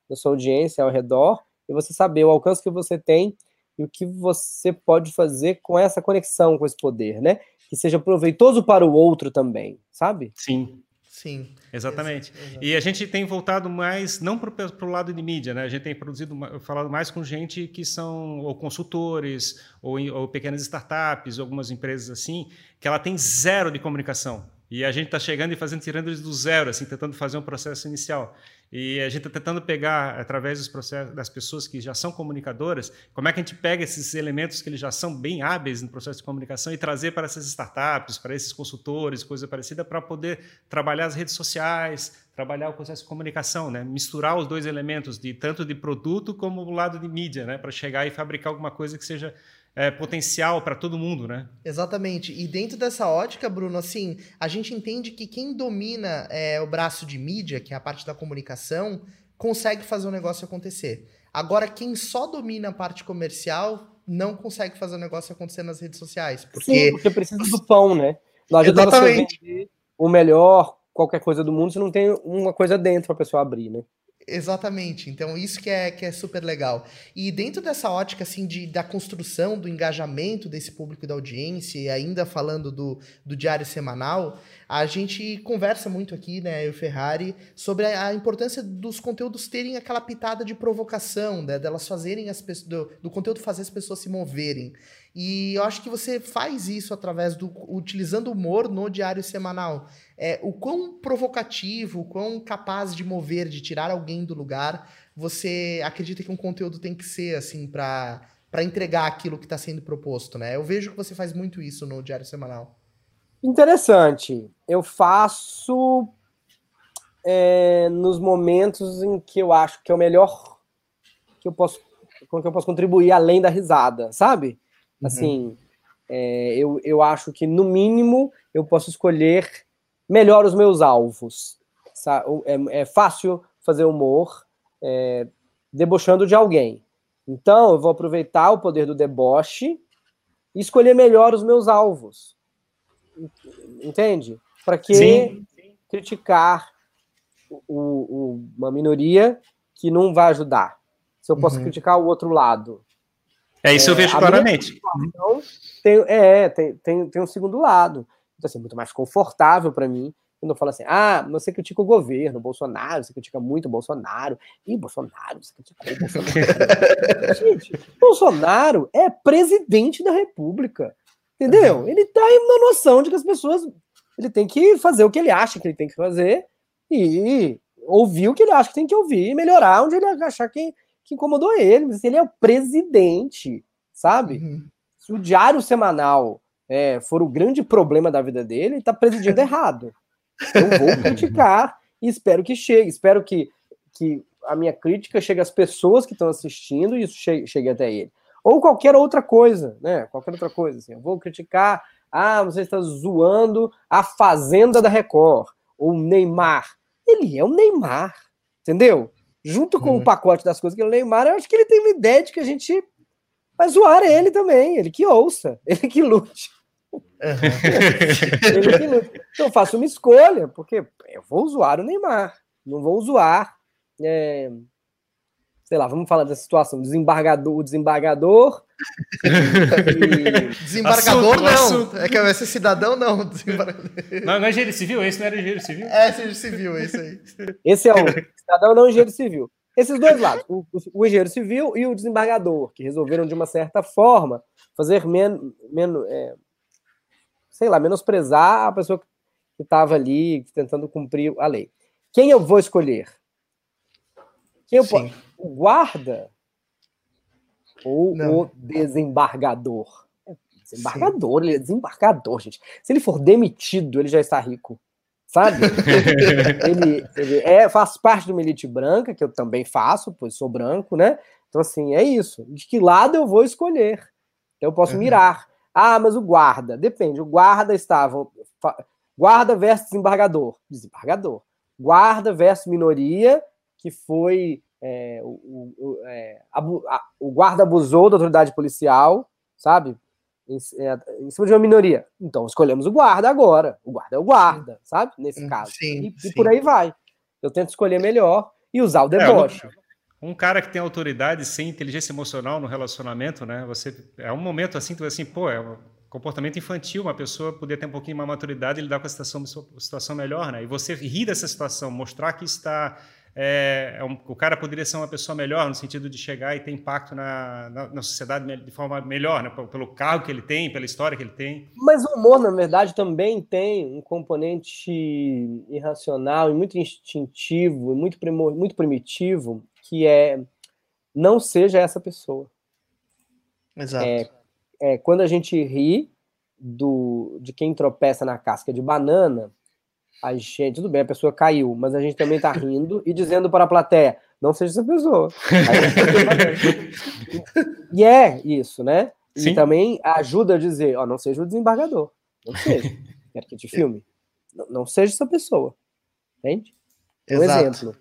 da sua audiência ao redor e você saber o alcance que você tem e o que você pode fazer com essa conexão, com esse poder, né? Que seja proveitoso para o outro também, sabe? Sim. Sim. Exatamente. Exatamente. E a gente tem voltado mais, não para o lado de mídia, né? A gente tem produzido, falado mais com gente que são ou consultores, ou, ou pequenas startups, algumas empresas assim, que ela tem zero de comunicação. E a gente está chegando e fazendo, tirando eles do zero, assim, tentando fazer um processo inicial. E a gente está tentando pegar, através dos processos, das pessoas que já são comunicadoras, como é que a gente pega esses elementos que eles já são bem hábeis no processo de comunicação e trazer para essas startups, para esses consultores, coisa parecida, para poder trabalhar as redes sociais, trabalhar o processo de comunicação, né? misturar os dois elementos, de tanto de produto como o lado de mídia, né? para chegar e fabricar alguma coisa que seja é, potencial para todo mundo, né? Exatamente. E dentro dessa ótica, Bruno, assim, a gente entende que quem domina é, o braço de mídia, que é a parte da comunicação, consegue fazer o negócio acontecer. Agora, quem só domina a parte comercial não consegue fazer o negócio acontecer nas redes sociais. Porque, Sim, porque precisa do pão, né? Não adianta Exatamente. você vender o melhor, qualquer coisa do mundo, se não tem uma coisa dentro para a pessoa abrir, né? Exatamente. Então, isso que é, que é super legal. E dentro dessa ótica, assim, de, da construção, do engajamento desse público da audiência, e ainda falando do, do diário semanal, a gente conversa muito aqui, né, eu e Ferrari, sobre a, a, importância dos conteúdos terem aquela pitada de provocação, né, delas fazerem as do, do conteúdo fazer as pessoas se moverem. E eu acho que você faz isso através do utilizando humor no diário semanal. É, o quão provocativo, o quão capaz de mover, de tirar alguém do lugar, você acredita que um conteúdo tem que ser assim para para entregar aquilo que está sendo proposto, né? Eu vejo que você faz muito isso no diário semanal. Interessante. Eu faço é, nos momentos em que eu acho que é o melhor que eu posso, com que eu posso contribuir além da risada, sabe? Uhum. Assim, é, eu, eu acho que no mínimo eu posso escolher melhor os meus alvos. É, é fácil fazer humor é, debochando de alguém. Então eu vou aproveitar o poder do deboche e escolher melhor os meus alvos. Entende? Para que Sim. criticar o, o, uma minoria que não vai ajudar? Se eu posso uhum. criticar o outro lado. É isso é, eu vejo claramente. Tem, é, tem, tem, tem um segundo lado. Então, assim, muito mais confortável para mim quando eu falo assim, ah, você critica o governo, Bolsonaro, você critica muito o Bolsonaro. Ih, Bolsonaro, você criticou o Bolsonaro. Gente, Bolsonaro é presidente da República. Entendeu? Ele tá na noção de que as pessoas. Ele tem que fazer o que ele acha que ele tem que fazer e ouvir o que ele acha que tem que ouvir e melhorar onde ele achar que, que incomodou ele. Mas ele é o presidente, sabe? Uhum. Se o diário semanal é, for o grande problema da vida dele, ele tá presidindo errado. Eu vou criticar e espero que chegue. Espero que, que a minha crítica chegue às pessoas que estão assistindo e isso chegue, chegue até ele ou qualquer outra coisa, né? Qualquer outra coisa. Assim. Eu vou criticar, ah, você está zoando a Fazenda da Record, ou Neymar. Ele é o Neymar, entendeu? Junto com uhum. o pacote das coisas que ele é o Neymar, eu acho que ele tem uma ideia de que a gente vai zoar ele também, ele que ouça, ele que lute. Uhum. ele que lute. Então eu faço uma escolha, porque eu vou zoar o Neymar, não vou zoar é, sei lá, vamos falar da situação, desembargador, o desembargador. e... Desembargador assunto, não, assunto. é que vai ser cidadão não. Não, não é engenheiro civil, esse não era engenheiro civil? É, engenheiro civil, esse aí. Esse é o cidadão não engenheiro civil. Esses dois lados, o, o, engenheiro civil e o desembargador, que resolveram de uma certa forma fazer menos, men é, sei lá, menosprezar a pessoa que estava ali tentando cumprir a lei. Quem eu vou escolher? Quem? O guarda ou Não. o desembargador? Desembargador, Sim. ele é desembargador, gente. Se ele for demitido, ele já está rico. Sabe? ele, ele é, faz parte de uma elite branca, que eu também faço, pois sou branco, né? Então, assim, é isso. De que lado eu vou escolher? Eu posso uhum. mirar. Ah, mas o guarda. Depende. O guarda estava. Guarda versus desembargador. Desembargador. Guarda versus minoria que foi é, o, o, é, a, o, guarda abusou da autoridade policial, sabe? Em, é, em, cima de uma minoria. Então escolhemos o guarda agora. O guarda é o guarda, sabe? Nesse hum, caso. Sim, e, sim. e, por aí vai. Eu tento escolher melhor e usar o é, deboche. Um cara que tem autoridade sem inteligência emocional no relacionamento, né? Você é um momento assim, tu assim, pô, é um comportamento infantil, uma pessoa poder ter um pouquinho mais maturidade e lidar com a situação, situação melhor, né? E você rir dessa situação, mostrar que está é, é um, o cara poderia ser uma pessoa melhor no sentido de chegar e ter impacto na, na, na sociedade de forma melhor, né? pelo cargo que ele tem, pela história que ele tem. Mas o humor, na verdade, também tem um componente irracional e muito instintivo, e muito, muito primitivo, que é não seja essa pessoa. Exato. É, é, quando a gente ri do, de quem tropeça na casca de banana, a gente, tudo bem, a pessoa caiu, mas a gente também tá rindo e dizendo para a plateia, não seja essa pessoa. e é isso, né? Sim. E também ajuda a dizer, ó, não seja o desembargador. Não seja. Quero que te filme. Não, não seja essa pessoa. Entende? Um Exato. exemplo.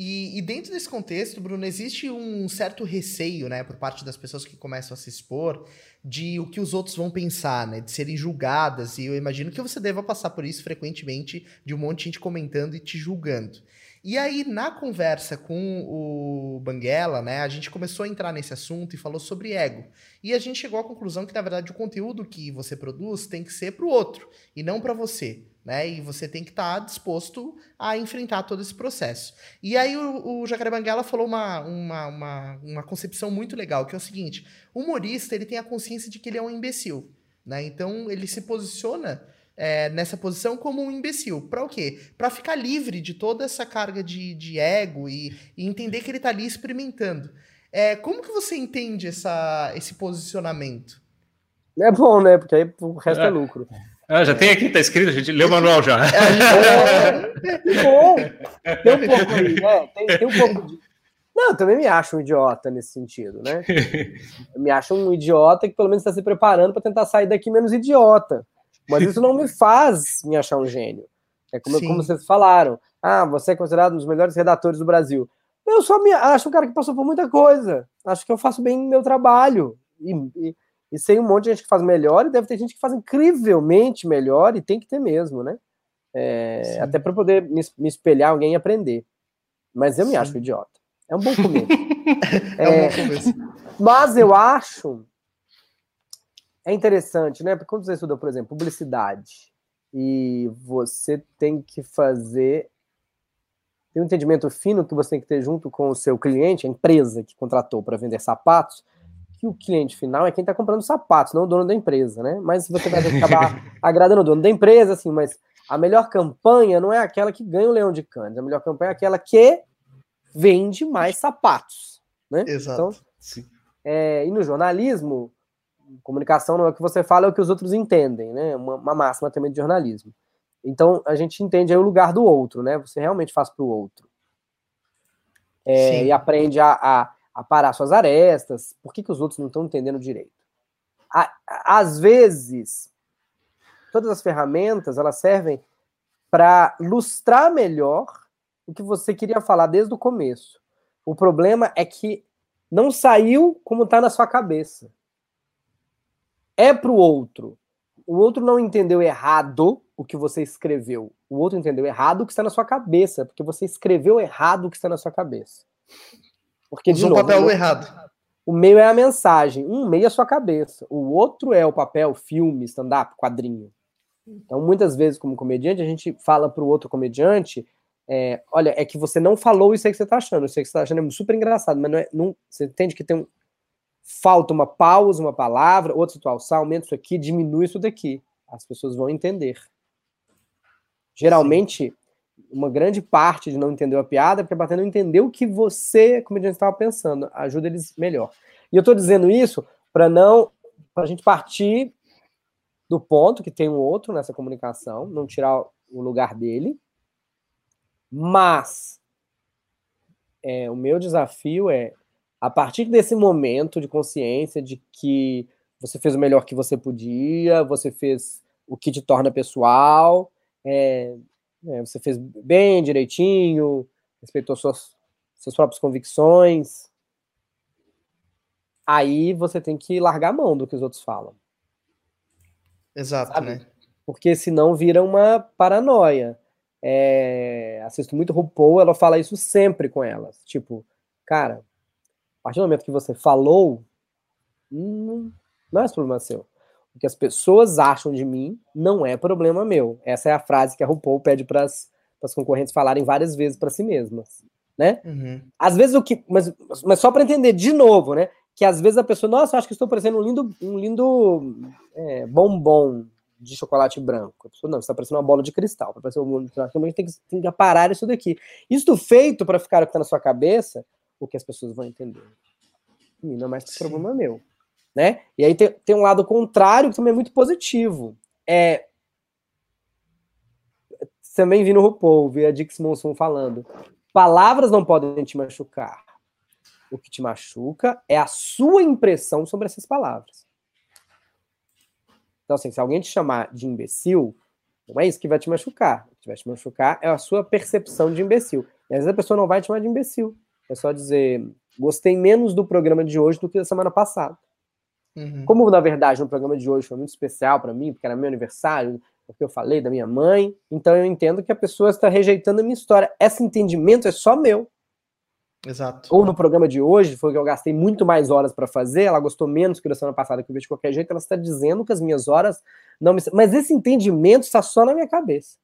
E, e, dentro desse contexto, Bruno, existe um certo receio, né, por parte das pessoas que começam a se expor, de o que os outros vão pensar, né, de serem julgadas. E eu imagino que você deva passar por isso frequentemente, de um monte de gente comentando e te julgando. E aí, na conversa com o Banguela, né, a gente começou a entrar nesse assunto e falou sobre ego. E a gente chegou à conclusão que, na verdade, o conteúdo que você produz tem que ser para o outro e não para você. Né? E você tem que estar tá disposto a enfrentar todo esse processo. E aí o, o Jacaré Banguela falou uma, uma, uma, uma concepção muito legal, que é o seguinte: o humorista ele tem a consciência de que ele é um imbecil. Né? Então ele se posiciona é, nessa posição como um imbecil. Para o quê? Para ficar livre de toda essa carga de, de ego e, e entender que ele está ali experimentando. É, como que você entende essa, esse posicionamento? É bom, né? Porque aí o resto é, é lucro. Ah, já tem aqui, tá escrito, a gente leu o manual já. É, é bom. Tem um pouco aí, né? Tem, tem um pouco de... Não, eu também me acho um idiota nesse sentido, né? Eu me acho um idiota que pelo menos está se preparando para tentar sair daqui menos idiota. Mas isso não me faz me achar um gênio. É como, como vocês falaram. Ah, você é considerado um dos melhores redatores do Brasil. Eu só me acho um cara que passou por muita coisa. Acho que eu faço bem meu trabalho. E, e, e sei um monte de gente que faz melhor, e deve ter gente que faz incrivelmente melhor, e tem que ter mesmo, né? É, até para poder me, me, espelhar alguém e aprender. Mas eu me Sim. acho idiota. É um bom começo. é, é um bom começo. Mas eu acho é interessante, né? Porque quando você estuda, por exemplo, publicidade e você tem que fazer tem um entendimento fino que você tem que ter junto com o seu cliente, a empresa que contratou para vender sapatos, que o cliente final é quem está comprando sapatos, não o dono da empresa, né? Mas você vai acabar agradando o dono da empresa, assim, mas a melhor campanha não é aquela que ganha o leão de Cannes, a melhor campanha é aquela que vende mais sapatos, né? Exato. Então, é, e no jornalismo, comunicação não é o que você fala, é o que os outros entendem, né? Uma, uma máxima também de jornalismo. Então a gente entende aí o lugar do outro, né? Você realmente faz para o outro. É, e aprende a, a, a, parar suas arestas. Por que, que os outros não estão entendendo direito? À, às vezes, todas as ferramentas elas servem para lustrar melhor o que você queria falar desde o começo. O problema é que não saiu como está na sua cabeça é para o outro. O outro não entendeu errado o que você escreveu. O outro entendeu errado o que está na sua cabeça, porque você escreveu errado o que está na sua cabeça. Porque, Usou o papel o, errado. O meio é a mensagem, um meio é a sua cabeça. O outro é o papel, filme, stand-up, quadrinho. Então, muitas vezes, como comediante, a gente fala para o outro comediante: é, olha, é que você não falou isso aí que você está achando. Isso aí que você está achando é super engraçado, mas não é, não, você entende que tem um, falta uma pausa, uma palavra, outra situação, aumenta isso aqui, diminui isso daqui. As pessoas vão entender. Geralmente, Sim. uma grande parte de não entender a piada é porque a plateia não entendeu o que você, gente estava pensando. Ajuda eles melhor. E eu estou dizendo isso para não. para a gente partir do ponto que tem um outro nessa comunicação, não tirar o lugar dele. Mas é, o meu desafio é a partir desse momento de consciência de que você fez o melhor que você podia, você fez o que te torna pessoal, é, é, você fez bem, direitinho, respeitou suas, suas próprias convicções. Aí você tem que largar a mão do que os outros falam. Exato, sabe? né? Porque senão vira uma paranoia. É, assisto muito RuPaul, ela fala isso sempre com elas. Tipo, cara, partir do momento que você falou, hum, não é problema seu. O que as pessoas acham de mim não é problema meu. Essa é a frase que a RuPaul pede para as concorrentes falarem várias vezes para si mesmas, né? Uhum. Às vezes o que, mas, mas só para entender de novo, né? Que às vezes a pessoa, nossa, acho que estou parecendo um lindo, um lindo é, bombom de chocolate branco. A pessoa, não, está parecendo uma bola de cristal. Para parecer um bola de cristal, tem que, tem que parar isso daqui. Isso feito para ficar o que está na sua cabeça o que as pessoas vão entender. Não é mais Sim. problema meu. Né? E aí tem, tem um lado contrário que também é muito positivo. É, também vi no RuPaul, vi a Dix Monson falando. Palavras não podem te machucar. O que te machuca é a sua impressão sobre essas palavras. Então, assim, se alguém te chamar de imbecil, não é isso que vai te machucar. O que vai te machucar é a sua percepção de imbecil. E às vezes a pessoa não vai te chamar de imbecil. É só dizer, gostei menos do programa de hoje do que da semana passada. Uhum. Como, na verdade, no programa de hoje foi muito especial para mim, porque era meu aniversário, porque eu falei da minha mãe, então eu entendo que a pessoa está rejeitando a minha história. Esse entendimento é só meu. Exato. Ou no programa de hoje, foi que eu gastei muito mais horas para fazer, ela gostou menos que da semana passada, que eu vi de qualquer jeito, ela está dizendo que as minhas horas não me. Mas esse entendimento está só na minha cabeça.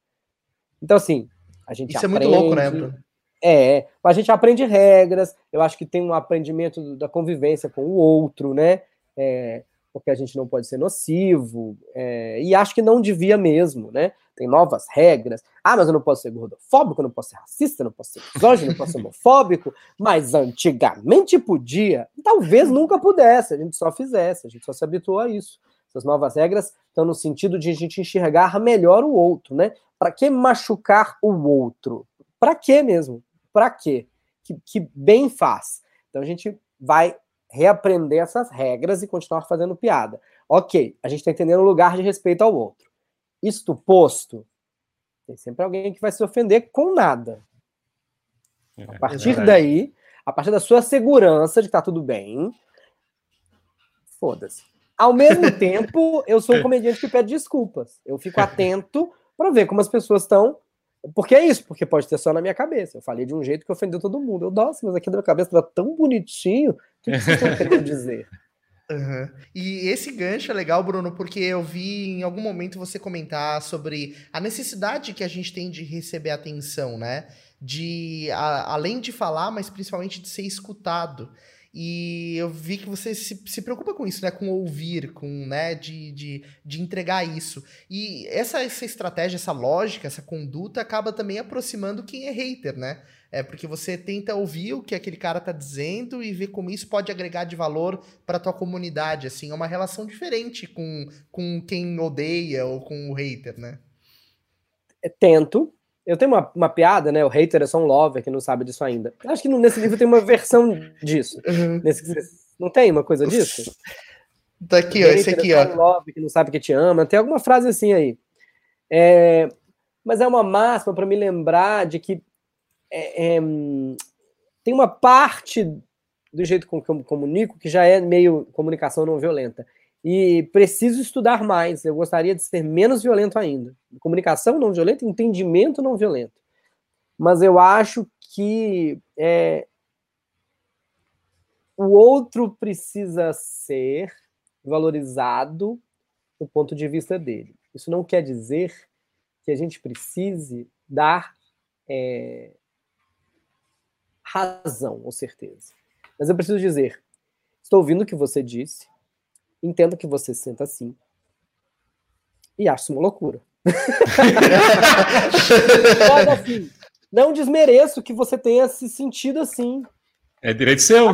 Então, assim, a gente Isso aprende, é muito louco, né, Bruno? É, a gente aprende regras, eu acho que tem um aprendimento da convivência com o outro, né? É, porque a gente não pode ser nocivo, é, e acho que não devia mesmo, né? Tem novas regras. Ah, mas eu não posso ser gordofóbico, eu não posso ser racista, eu não posso ser misógino, não posso ser homofóbico, mas antigamente podia. Talvez nunca pudesse, a gente só fizesse, a gente só se habituou a isso. Essas novas regras estão no sentido de a gente enxergar melhor o outro, né? Para que machucar o outro? Para que mesmo? Para quê? Que, que bem faz. Então a gente vai reaprender essas regras e continuar fazendo piada. Ok, a gente está entendendo o lugar de respeito ao outro. Isto posto, tem sempre alguém que vai se ofender com nada. É, A partir daí, a partir da sua segurança de que tá tudo bem, foda-se. Ao mesmo tempo, eu sou um comediante que pede desculpas. Eu fico atento para ver como as pessoas estão. Porque é isso, porque pode ter só na minha cabeça. Eu falei de um jeito que ofendeu todo mundo. Eu, nossa, mas aqui na minha cabeça estava tão bonitinho. O que que vocês estão querendo dizer? Uhum. E esse gancho é legal, Bruno, porque eu vi em algum momento você comentar sobre a necessidade que a gente tem de receber atenção, né? De a- além de falar, mas principalmente de ser escutado. E eu vi que você se, se preocupa com isso, né? Com ouvir, com, né? De, de, de entregar isso. E essa, essa estratégia, essa lógica, essa conduta acaba também aproximando quem é hater, né? É porque você tenta ouvir o que aquele cara tá dizendo e ver como isso pode agregar de valor para tua comunidade, assim, é uma relação diferente com, com quem odeia ou com o hater, né? É, Tento. Eu tenho uma, uma piada, né? O hater é só um lover que não sabe disso ainda. Eu Acho que no- nesse livro tem uma versão disso. Nesse, não tem uma coisa disso? Tá aqui, ó, esse aqui, é ó. um love que não sabe que te ama. Tem alguma frase assim aí. É, mas é uma máxima para me lembrar de que é, é, tem uma parte do jeito com que eu comunico que já é meio comunicação não violenta. E preciso estudar mais. Eu gostaria de ser menos violento ainda. Comunicação não violenta, entendimento não violento. Mas eu acho que é, o outro precisa ser valorizado do ponto de vista dele. Isso não quer dizer que a gente precise dar é, razão ou certeza. Mas eu preciso dizer: estou ouvindo o que você disse, entendo que você se senta assim, e acho uma loucura. Mas assim, não desmereço que você tenha se sentido assim, É direito seu.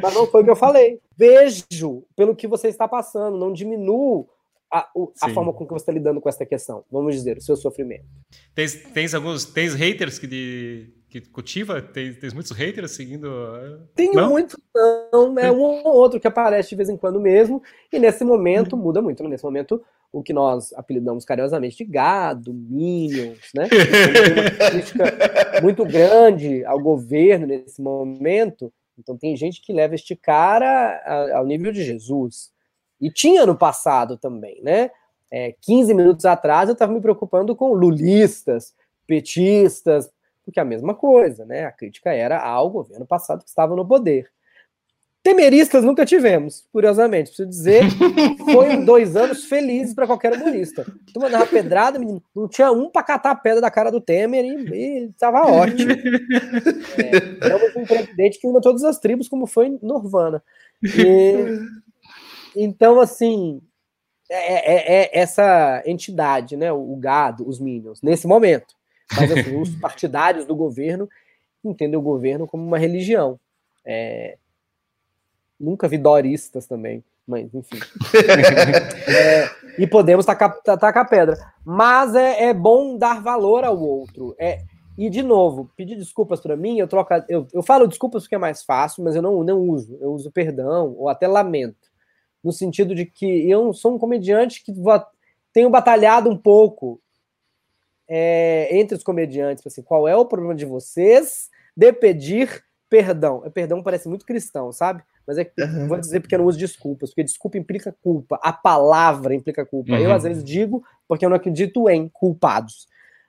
mas não foi o que eu falei. Vejo pelo que você está passando, não diminuo a, o- a forma com que você está lidando com essa questão. Vamos dizer, o seu sofrimento. Tens, tens alguns tens haters que, de, que cultiva? Tens, tens muitos haters seguindo. ah, Tenho Não? muito, não, é um ou outro que aparece de vez em quando mesmo, e nesse momento muda muito. né? Nesse momento, o que nós apelidamos carinhosamente de gado, minions, né? Tem uma crítica muito grande ao governo nesse momento. Então tem gente que leva este cara ao nível de Jesus. E tinha no passado também, né? É, 15 minutos atrás eu estava me preocupando com lulistas, petistas, porque é a mesma coisa, né? A crítica era ao governo passado que estava no poder. Temeristas nunca tivemos, curiosamente. Preciso dizer, foi dois anos felizes para qualquer humorista. Tu mandava pedrada, menino, não tinha um para catar a pedra da cara do Temer e estava ótimo. É, éramos um presidente que uniu todas as tribos, como foi Norvana. E, então, assim, é, é- é essa entidade, né? O gado, os Minions, nesse momento. Mas assim, os partidários do governo entendem o governo como uma religião. É, nunca vi doristas também, mas enfim. É, e podemos tacar, ta- tacar pedra. Mas é, é bom dar valor ao outro. É, e, de novo, pedir desculpas para mim, eu troco. Eu, eu falo desculpas porque é mais fácil, mas eu não, não uso. Eu uso perdão ou até lamento. No sentido de que eu sou um comediante que tenho batalhado um pouco é, entre os comediantes, assim, qual é o problema de vocês de pedir perdão. É, perdão parece muito cristão, sabe? Mas é que uhum. vou dizer porque eu não uso desculpas, porque desculpa implica culpa, a palavra implica culpa. Uhum. Eu às vezes digo porque eu não acredito em culpados.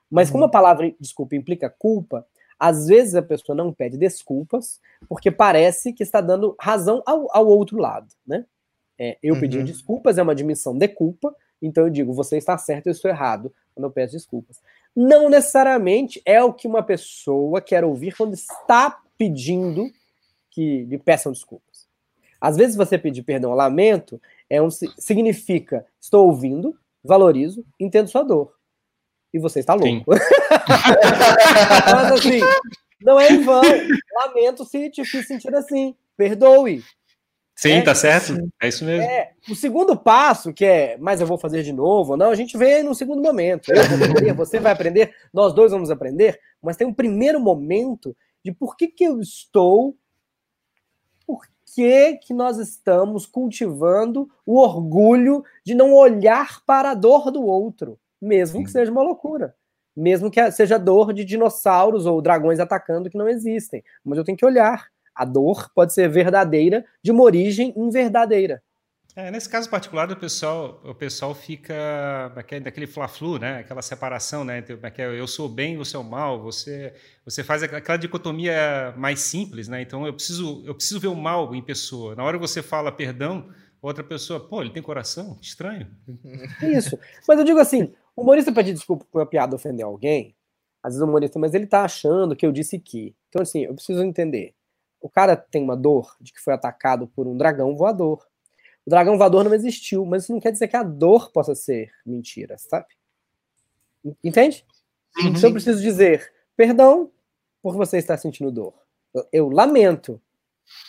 Mas uhum. como a palavra desculpa implica culpa, às vezes a pessoa não pede desculpas porque parece que está dando razão ao, ao outro lado, né? É, eu uhum. pedir desculpas é uma admissão de culpa, então eu digo, você está certo, eu estou errado, quando eu peço desculpas. Não necessariamente é o que uma pessoa quer ouvir quando está pedindo que lhe peçam desculpas. Às vezes você pedir perdão, lamento, é um, significa estou ouvindo, valorizo, entendo sua dor. E você está louco. Mas assim, não é em vão. Lamento se te fiz sentir assim. Perdoe. Sim, é, tá certo. É isso mesmo. É, o segundo passo, que é, mas eu vou fazer de novo, não, a gente vê no segundo momento. Eu vou aprender, você vai aprender, nós dois vamos aprender, mas tem um primeiro momento de por que, que eu estou, por que, que nós estamos cultivando o orgulho de não olhar para a dor do outro, mesmo Sim. que seja uma loucura. Mesmo que seja dor de dinossauros ou dragões atacando que não existem. Mas eu tenho que olhar a dor pode ser verdadeira de uma origem inverdadeira. É, nesse caso particular, o pessoal, o pessoal fica daquele fla-flu, né? Aquela separação, né? Entre, eu sou bem, você é o mal. Você, você faz aquela dicotomia mais simples, né? Então eu preciso, eu preciso ver o mal em pessoa. Na hora que você fala perdão, outra pessoa, pô, ele tem coração, estranho. Isso. Mas eu digo assim, o humorista pedir desculpa por uma piada ofender alguém, às vezes o humorista, mas ele tá achando que eu disse que. Então assim, eu preciso entender o cara tem uma dor de que foi atacado por um dragão voador. O dragão voador não existiu, mas isso não quer dizer que a dor possa ser mentira, sabe? Entende? Sim, então eu preciso dizer perdão por você estar sentindo dor. Eu, eu lamento.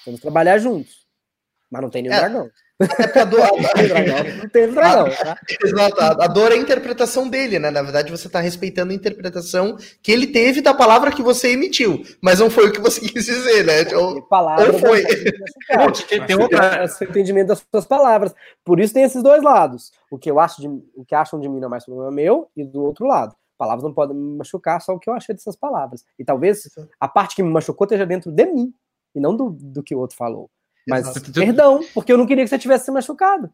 Vamos trabalhar juntos. Mas não tem nenhum é. dragão. É a dor. não tem dragão, tá? Exato. A, dor é a interpretação dele, né? Na verdade, você está respeitando a interpretação que ele teve da palavra que você emitiu, mas não foi o que você quis dizer, né? Ou, palavra ou foi. Tem, tem outra... Esse entendimento das suas palavras. Por isso tem esses dois lados. O que eu acho de, o que acham de mim não é mais problema meu e do outro lado. Palavras não podem me machucar, só o que eu achei dessas palavras. E talvez a parte que me machucou esteja dentro de mim e não do, do que o outro falou. Mas, Exato. perdão, porque eu não queria que você tivesse se machucado.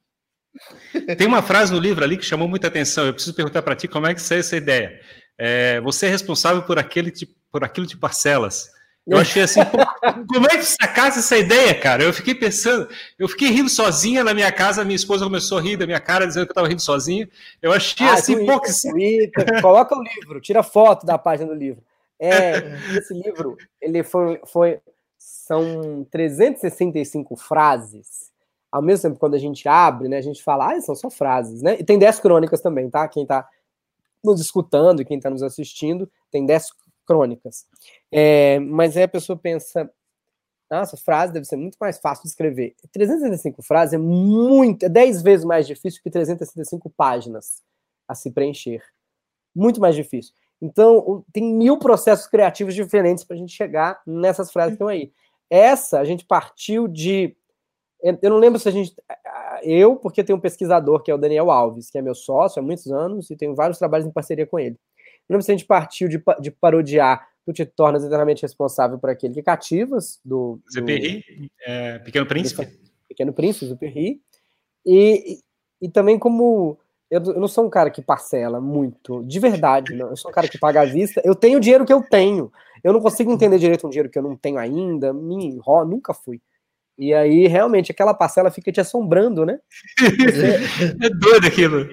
Tem uma frase no livro ali que chamou muita atenção. Eu preciso perguntar para ti como é que saiu essa ideia. É, você é responsável por, aquele, por aquilo de parcelas. Eu achei assim, como é que sacasse essa ideia, cara? Eu fiquei pensando, eu fiquei rindo sozinha na minha casa, minha esposa começou a rir da minha cara, dizendo que eu estava rindo sozinha. Eu achei ah, assim, Twitter, pô, que... Twitter, coloca o livro, tira foto da página do livro. É, esse livro, ele foi, foi são 365 frases. Ao mesmo tempo, quando a gente abre, né, a gente fala, ah, são só frases, né? E tem 10 crônicas também, tá? Quem tá nos escutando e quem tá nos assistindo, tem 10 crônicas. É, mas aí a pessoa pensa, nossa, frase deve ser muito mais fácil de escrever. 365 frases é muito, é 10 vezes mais difícil que 365 páginas a se preencher. Muito mais difícil. Então, tem mil processos criativos diferentes para a gente chegar nessas frases que estão aí. Essa a gente partiu de. Eu não lembro se a gente. Eu, porque tem um pesquisador que é o Daniel Alves, que é meu sócio há muitos anos e tenho vários trabalhos em parceria com ele. Não lembro se a gente partiu de, de parodiar Tu te tornas eternamente responsável por aquele que cativas do. Zeperri, é, Pequeno Príncipe. Pequeno Príncipe, Zeperri. E, e, e também como eu, eu, não sou um cara que parcela muito, de verdade, não. Eu sou um cara que paga à vista. Eu tenho o dinheiro que eu tenho. Eu não consigo entender direito um dinheiro que eu não tenho ainda. Me enrola, nunca fui. E aí, realmente, aquela parcela fica te assombrando, né? Você... é doido aquilo.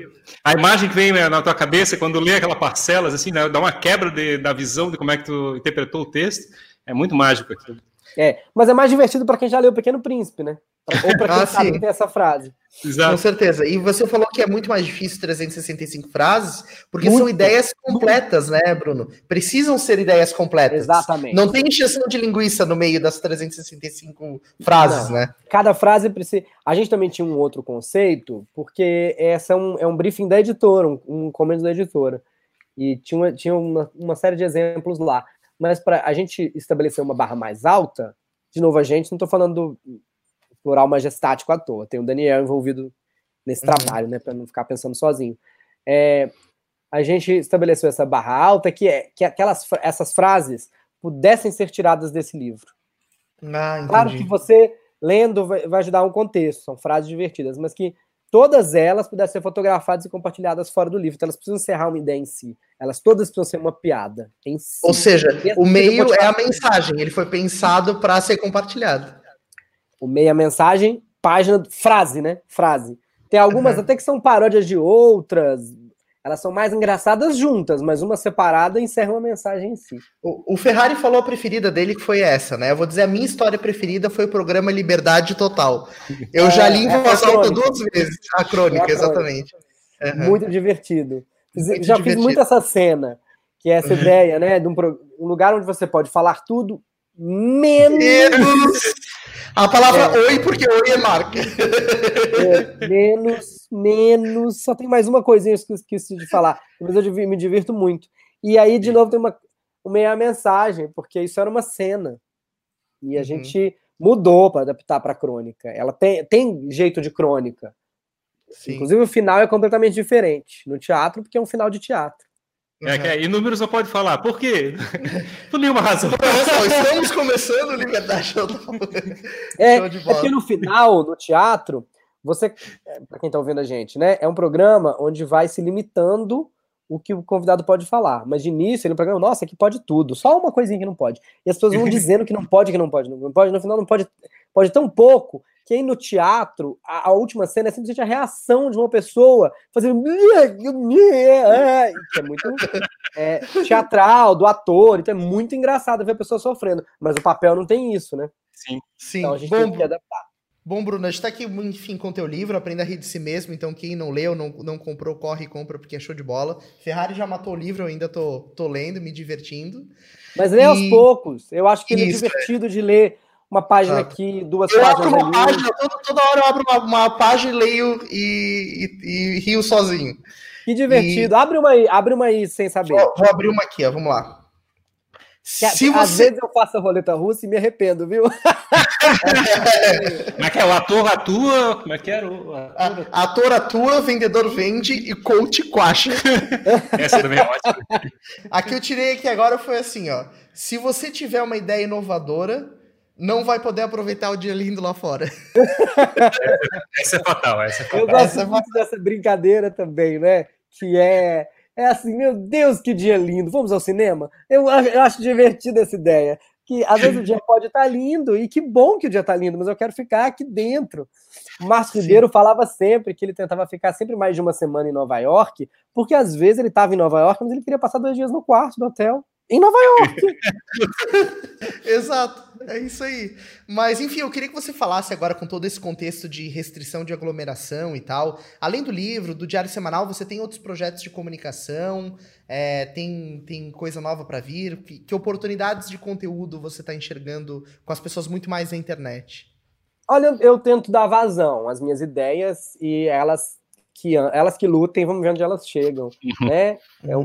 A imagem que vem né, na tua cabeça quando lê aquela parcela, assim, né, dá uma quebra de, da visão de como é que tu interpretou o texto. É muito mágico aquilo. É, mas é mais divertido para quem já leu O Pequeno Príncipe, né? Ou para quem ah, sabe tem essa frase. Exato. Com certeza. E você falou que é muito mais difícil 365 frases, porque muito, são ideias completas, muito. né, Bruno? Precisam ser ideias completas. Exatamente. Não tem encheção de linguiça no meio das 365 frases, Não. né? Cada frase precisa. A gente também tinha um outro conceito, porque essa é um, é um briefing da editora, um, um comando da editora. E tinha, tinha uma, uma série de exemplos lá. Mas para a gente estabelecer uma barra mais alta, de novo, a gente, não estou falando do plural majestático à toa. Tem o Daniel envolvido nesse uhum. trabalho, né, para não ficar pensando sozinho. É, a gente estabeleceu essa barra alta que é que aquelas essas frases pudessem ser tiradas desse livro. Ah, claro que você lendo vai ajudar um contexto, são frases divertidas, mas que todas elas pudessem ser fotografadas e compartilhadas fora do livro. Então elas precisam encerrar uma ideia em si. Elas todas precisam ser uma piada em si. Ou seja, o meio é a mensagem, ele foi pensado para ser compartilhado. O meio é a mensagem, página, frase, né? Frase. Tem algumas uhum. até que são paródias de outras, elas são mais engraçadas juntas, mas uma separada encerra uma mensagem em si. O, o, Ferrari falou a preferida dele, que foi essa, né? Eu vou dizer, a minha história preferida foi o programa Liberdade Total. Eu é, já li em é voz alta duas vezes a crônica, é a exatamente. Uhum. Muito divertido. Muito já divertido. fiz muito essa cena, que é essa uhum. ideia, né? De um, um, lugar onde você pode falar tudo, menos. A palavra é. oi, porque oi é marca. É, menos, menos. Só tem mais uma coisinha que eu esqueci de falar. Mas eu me divirto muito. E aí, de novo, tem uma, uma mensagem, porque isso era uma cena. E a uhum. gente mudou para adaptar para crônica. Ela tem, tem jeito de crônica. Sim. Inclusive, o final é completamente diferente no teatro, porque é um final de teatro. É, que é, e números não pode falar. Por quê? Por nenhuma razão. Estamos começando Liberdade Total. É, é porque no final, no teatro, você, é, para quem está ouvindo a gente, né? É um programa onde vai se limitando o que o convidado pode falar. Mas de início, ele é um programa, nossa, aqui pode tudo. Só uma coisinha que não pode. E as pessoas vão dizendo que não pode, que não pode, não pode. No final, não pode, pode tão pouco que aí no teatro, a, a, última cena é simplesmente a reação de uma pessoa fazendo. Que é muito é, teatral, do ator, então é muito engraçado ver a pessoa sofrendo. Mas o papel não tem isso, né? Sim, sim. Então a gente Bom, tem que adaptar. Bom, Bruno, a gente tá aqui, enfim, com teu livro, Aprenda a Rir de Si Mesmo, então quem não leu, não, não comprou, corre e compra, porque é show de bola. Ferrari já matou o livro, eu ainda tô, tô lendo, me divertindo. Mas lê e... aos poucos, eu acho que ele é Isso, é divertido é. de ler uma página aqui, duas eu páginas abro uma ali. Página, toda, toda hora eu abro uma, uma página, leio e, e, e, rio sozinho. Que divertido. E... Abre uma aí, abre uma aí sem saber. Vou, vou abrir uma aqui, ó, vamos lá. Que, Se às você... vezes eu faço a roleta russa e me arrependo, viu? Como é que é? O ator atua? Como é que era? O ator, ator atua, vendedor vende e coach quacha. Essa também é ótima. A que eu tirei aqui agora foi assim, ó. Se você tiver uma ideia inovadora, não vai poder aproveitar o dia lindo lá fora. essa é fatal, essa é fatal. Eu gosto é muito dessa brincadeira também, né? Que é, é assim, meu Deus, que dia lindo, vamos ao cinema? Eu, eu acho divertida essa ideia. Que às vezes o dia pode estar lindo, e que bom que o dia está lindo, mas eu quero ficar aqui dentro. O Márcio Ribeiro falava sempre que ele tentava ficar sempre mais de uma semana em Nova York, porque às vezes ele estava em Nova York, mas ele queria passar dois dias no quarto do hotel em Nova York. Exato, é isso aí. Mas, enfim, eu queria que você falasse agora com todo esse contexto de restrição de aglomeração e tal. Além do livro, do Diário Semanal, você tem outros projetos de comunicação? É, tem, tem coisa nova para vir? Que, que, oportunidades de conteúdo você está enxergando com as pessoas muito mais na internet? Olha, eu, eu tento dar vazão às minhas ideias e elas que, elas que lutem, vamos ver onde elas chegam. Uhum. Né? É,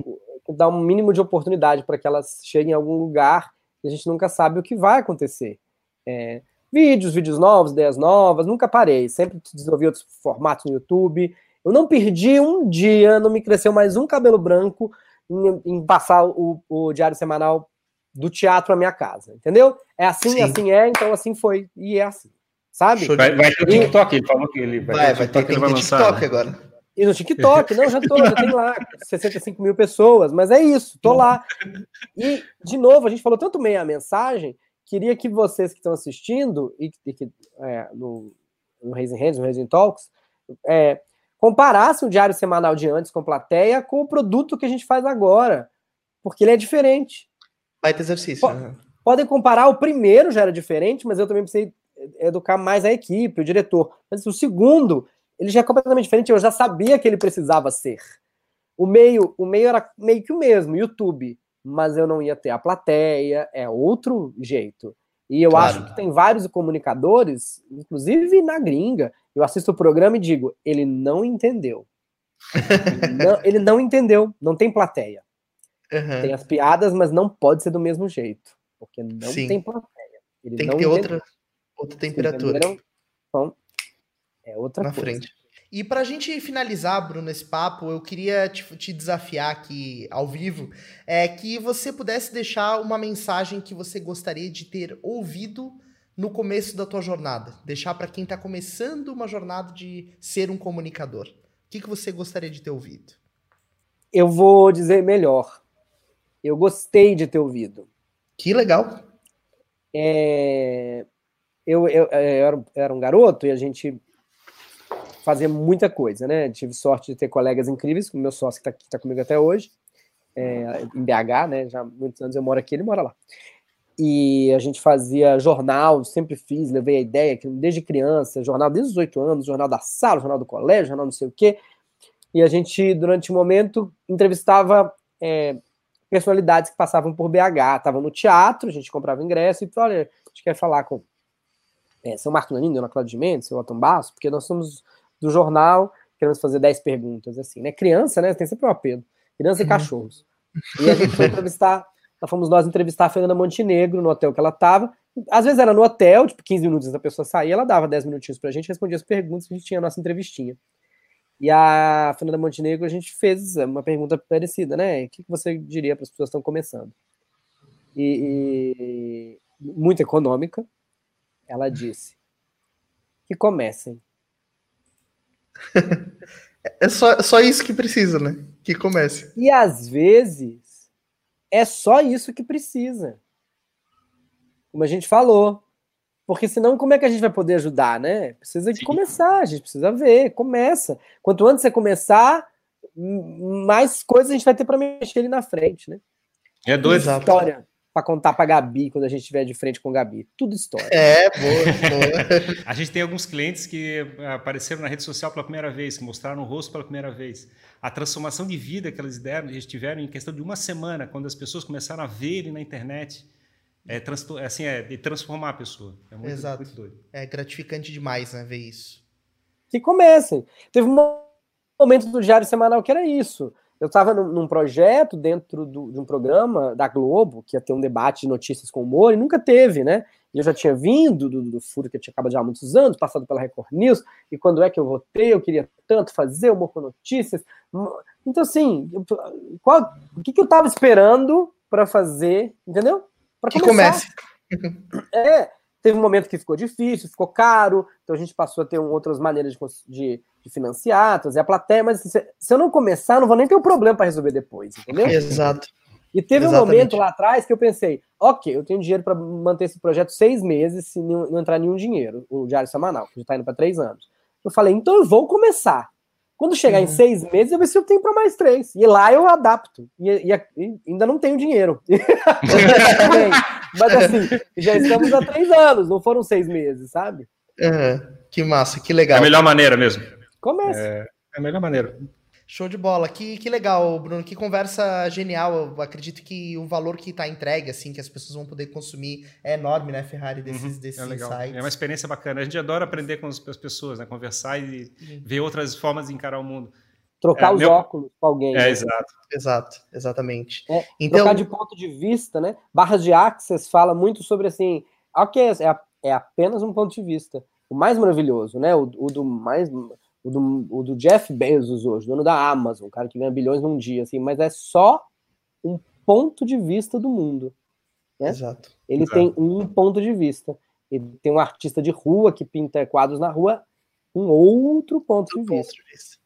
dar um mínimo de oportunidade para que elas cheguem em algum lugar e a gente nunca sabe o que vai acontecer. É, vídeos, vídeos novos, ideias novas, nunca parei, sempre desenvolvi outros formatos no YouTube. Eu não perdi um dia, não me cresceu mais um cabelo branco em, em passar o, o, diário semanal do teatro à minha casa, entendeu? É assim, Sim. assim é, então assim foi, e é assim, sabe? Vai, vai ter o TikTok, ele falou que ele vai, vai, ter, vai ter, TikTok, vai lançar, TikTok né? agora. E no TikTok, não, já tô, já tem lá 65 mil pessoas, mas é isso, tô lá. E, de novo, a gente falou tanto meio a mensagem, queria que vocês que estão assistindo, e, e que é, no, no Raising Hands, no Raising Talks, é, comparassem o diário semanal de antes com plateia com o produto que a gente faz agora, porque ele é diferente. Vai ter exercício. P Podem comparar, o primeiro já era diferente, mas eu também precisei educar mais a equipe, o diretor. Mas o segundo ele já é completamente diferente, eu já sabia que ele precisava ser. O meio, o meio era meio que o mesmo, YouTube, mas eu não ia ter a plateia, é outro jeito. E eu claro. acho que tem vários comunicadores, inclusive na gringa, eu assisto o programa e digo, ele não entendeu. ele, não, ele não entendeu, não tem plateia. Uhum. Tem as piadas, mas não pode ser do mesmo jeito, porque não Sim. tem plateia. Ele tem que ter outra, outra temperatura. Então, é outra Na coisa. frente. E para a gente finalizar, Bruno, esse papo, eu queria te, te, desafiar aqui ao vivo, é que você pudesse deixar uma mensagem que você gostaria de ter ouvido no começo da tua jornada? Deixar para quem está começando uma jornada de ser um comunicador. O que, que você gostaria de ter ouvido? Eu vou dizer melhor. Eu gostei de ter ouvido. Que legal. É, eu, eu, eu, era, eu, era, um garoto e a gente fazia muita coisa, né? Tive sorte de ter colegas incríveis, como meu sócio que está tá comigo até hoje, é, em BH, né? Já há muitos anos eu moro aqui, ele mora lá. E a gente fazia jornal, sempre fiz, levei a ideia, desde criança, jornal desde os oito anos, jornal da sala, jornal do colégio, jornal não sei o quê. E a gente, durante um momento, entrevistava é, personalidades que passavam por BH, estavam no teatro, a gente comprava ingresso e olha, a gente quer falar com é, seu Marco Nanini, Ana Cláudia de Mendes, seu Otton Basso, porque nós somos do jornal, queremos fazer 10 perguntas, assim, né? Criança, né? Tem sempre um apelo. Criança e uhum. cachorros. E a gente foi entrevistar, nós fomos nós entrevistar a Fernanda Montenegro no hotel que ela estava. Às vezes era no hotel, tipo, 15 minutos da pessoa sair, ela dava 10 minutinhos pra gente, respondia as perguntas que a gente tinha na nossa entrevistinha. E a Fernanda Montenegro, a gente fez uma pergunta parecida, né? O que você diria para as pessoas que estão começando? E, e, muito econômica, ela disse que comecem. É só, só isso que precisa, né? Que comece. E às vezes é só isso que precisa. Como a gente falou. Porque senão, como é que a gente vai poder ajudar, né? Precisa de Sim. começar, a gente precisa ver, começa. Quanto antes você começar, mais coisas a gente vai ter para mexer ali na frente, né? É dois. História para contar para Gabi quando a gente estiver de frente com Gabi. Tudo história. É, boa, boa. a gente tem alguns clientes que apareceram na rede social pela primeira vez, que mostraram o rosto pela primeira vez. A transformação de vida que eles deram, eles tiveram em questão de uma semana, quando as pessoas começaram a ver ele na internet é, é, assim, é de transformar a pessoa. É muito, Exato. muito doido. É gratificante demais, né, ver isso. Que comecem. Teve um momento do Diário Semanal que era isso. Eu estava num, num, projeto dentro do, de um programa da Globo, que ia ter um debate de notícias com humor, e nunca teve, né? E eu já tinha vindo do, do furo que eu tinha acabado já há muitos anos, passado pela Record News, e quando é que eu votei, eu queria tanto fazer humor com notícias. Então, assim, qual, o que, que eu estava esperando para fazer, entendeu? Para que comece. É, teve um momento que ficou difícil, ficou caro, então a gente passou a ter outras maneiras de, de, de financiar, trazer a plateia, mas se, se, eu não começar, eu não vou nem ter um problema para resolver depois, entendeu? Exato. E teve Exatamente. um momento lá atrás que eu pensei, ok, eu tenho dinheiro para manter esse projeto seis meses se não, não entrar nenhum dinheiro, o Diário Semanal, que já está indo para três anos. Eu falei, então eu vou começar. Quando chegar uhum. em seis meses, eu ver se eu tenho para mais três. E lá eu adapto. E, e, e ainda não tenho dinheiro. Mas assim, já estamos há três anos, não foram seis meses, sabe? Uhum. Que massa, que legal. É a melhor maneira mesmo. Começa. É, é a melhor maneira. Show de bola. Que, que legal, Bruno. Que conversa genial. Eu acredito que o valor que está entregue, assim, que as pessoas vão poder consumir é enorme, né, Ferrari, desses, uhum, desses é legal. insights. É uma experiência bacana. A gente adora aprender com as pessoas, né? Conversar e uhum. ver outras formas de encarar o mundo. Trocar é, os meu... óculos com alguém. É, né? exato. Exato, exatamente. É, então... Trocar de ponto de vista, né? Barras de Access fala muito sobre, assim, ok, é, é apenas um ponto de vista. O mais maravilhoso, né? O, o do mais o do, o do Jeff Bezos hoje, dono da Amazon, o cara que ganha bilhões num dia, assim, mas é só um ponto de vista do mundo. Né? Exato. Ele Exato. tem um ponto de vista. Ele tem um artista de rua que pinta quadros na rua, um outro ponto, de, ponto vista. de, vista.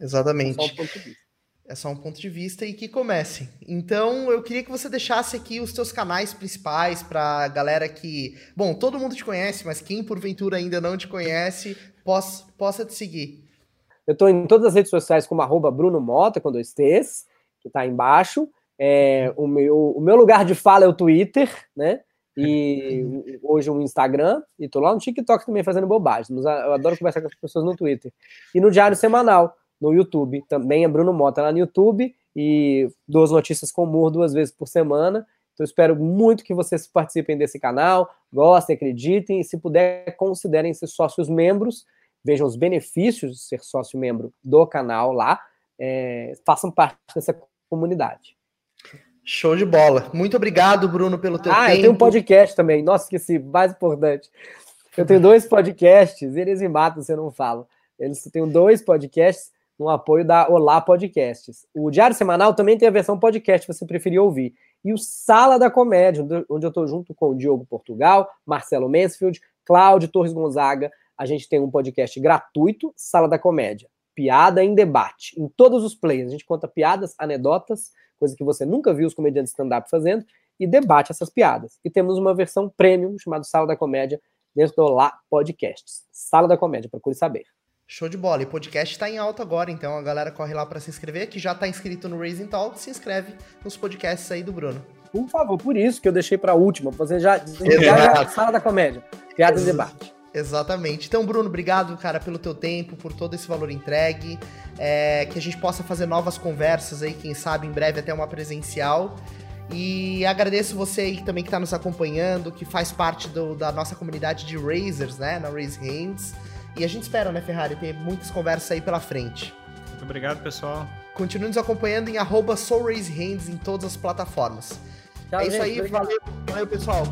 Exatamente. É só, um ponto de vista. é só um ponto de vista e que comecem. Então, eu queria que você deixasse aqui os teus canais principais para galera que, bom, todo mundo te conhece, mas quem porventura ainda não te conhece, possa, possa te seguir. Eu estou em todas as redes sociais como arroba Bruno Mota, com dois T's, que está embaixo. É, o, meu, o meu lugar de fala é o Twitter, né? E hoje o Instagram, e tô lá no TikTok também fazendo bobagem. Mas eu adoro conversar com as pessoas no Twitter. E no Diário Semanal, no YouTube. Também é Bruno Mota lá no YouTube. E duas notícias com humor duas vezes por semana. Então, espero muito que vocês participem desse canal, gostem, acreditem, e se puder, considerem ser sócios membros vejam os benefícios de ser sócio membro do canal lá, é, façam parte dessa comunidade. Show de bola. Muito obrigado, Bruno, pelo teu ah, tempo. Ah, eu tenho um podcast também. Nossa, esqueci, mais importante. Eu tenho dois podcasts, eles me matam se eu não falo. Eles tenho dois podcasts. no apoio da Olá Podcasts. O Diário Semanal também tem a versão podcast, se você preferir ouvir. E o Sala da Comédia, onde eu estou junto com o Diogo Portugal, Marcelo Mansfield, Cláudio Torres Gonzaga. A gente tem um podcast gratuito, Sala da Comédia. Piada em debate. Em todos os players. A gente conta piadas, anedotas, coisa que você nunca viu os comediantes stand-up fazendo, e debate essas piadas. E temos uma versão premium chamada Sala da Comédia dentro do Olá Podcasts. Sala da Comédia, procure saber. Show de bola. E o podcast está em alta agora, então a galera corre lá para se inscrever, que já está inscrito no Raising Talk, se inscreve nos podcasts aí do Bruno. Por favor, por isso que eu deixei para a última, você já desligar a sala da comédia. Piada em debate. Exatamente. Então, Bruno, obrigado, cara, pelo teu tempo, por todo esse valor entregue. É, que a gente possa fazer novas conversas aí, quem sabe em breve até uma presencial. E agradeço você aí também que está nos acompanhando, que faz parte do, da nossa comunidade de Raisers, né? Na Raise Hands. E a gente espera, né, Ferrari, ter muitas conversas aí pela frente. Muito obrigado, pessoal. Continue nos acompanhando em arroba em todas as plataformas. Tchau, é gente, isso aí, valeu, valeu pessoal.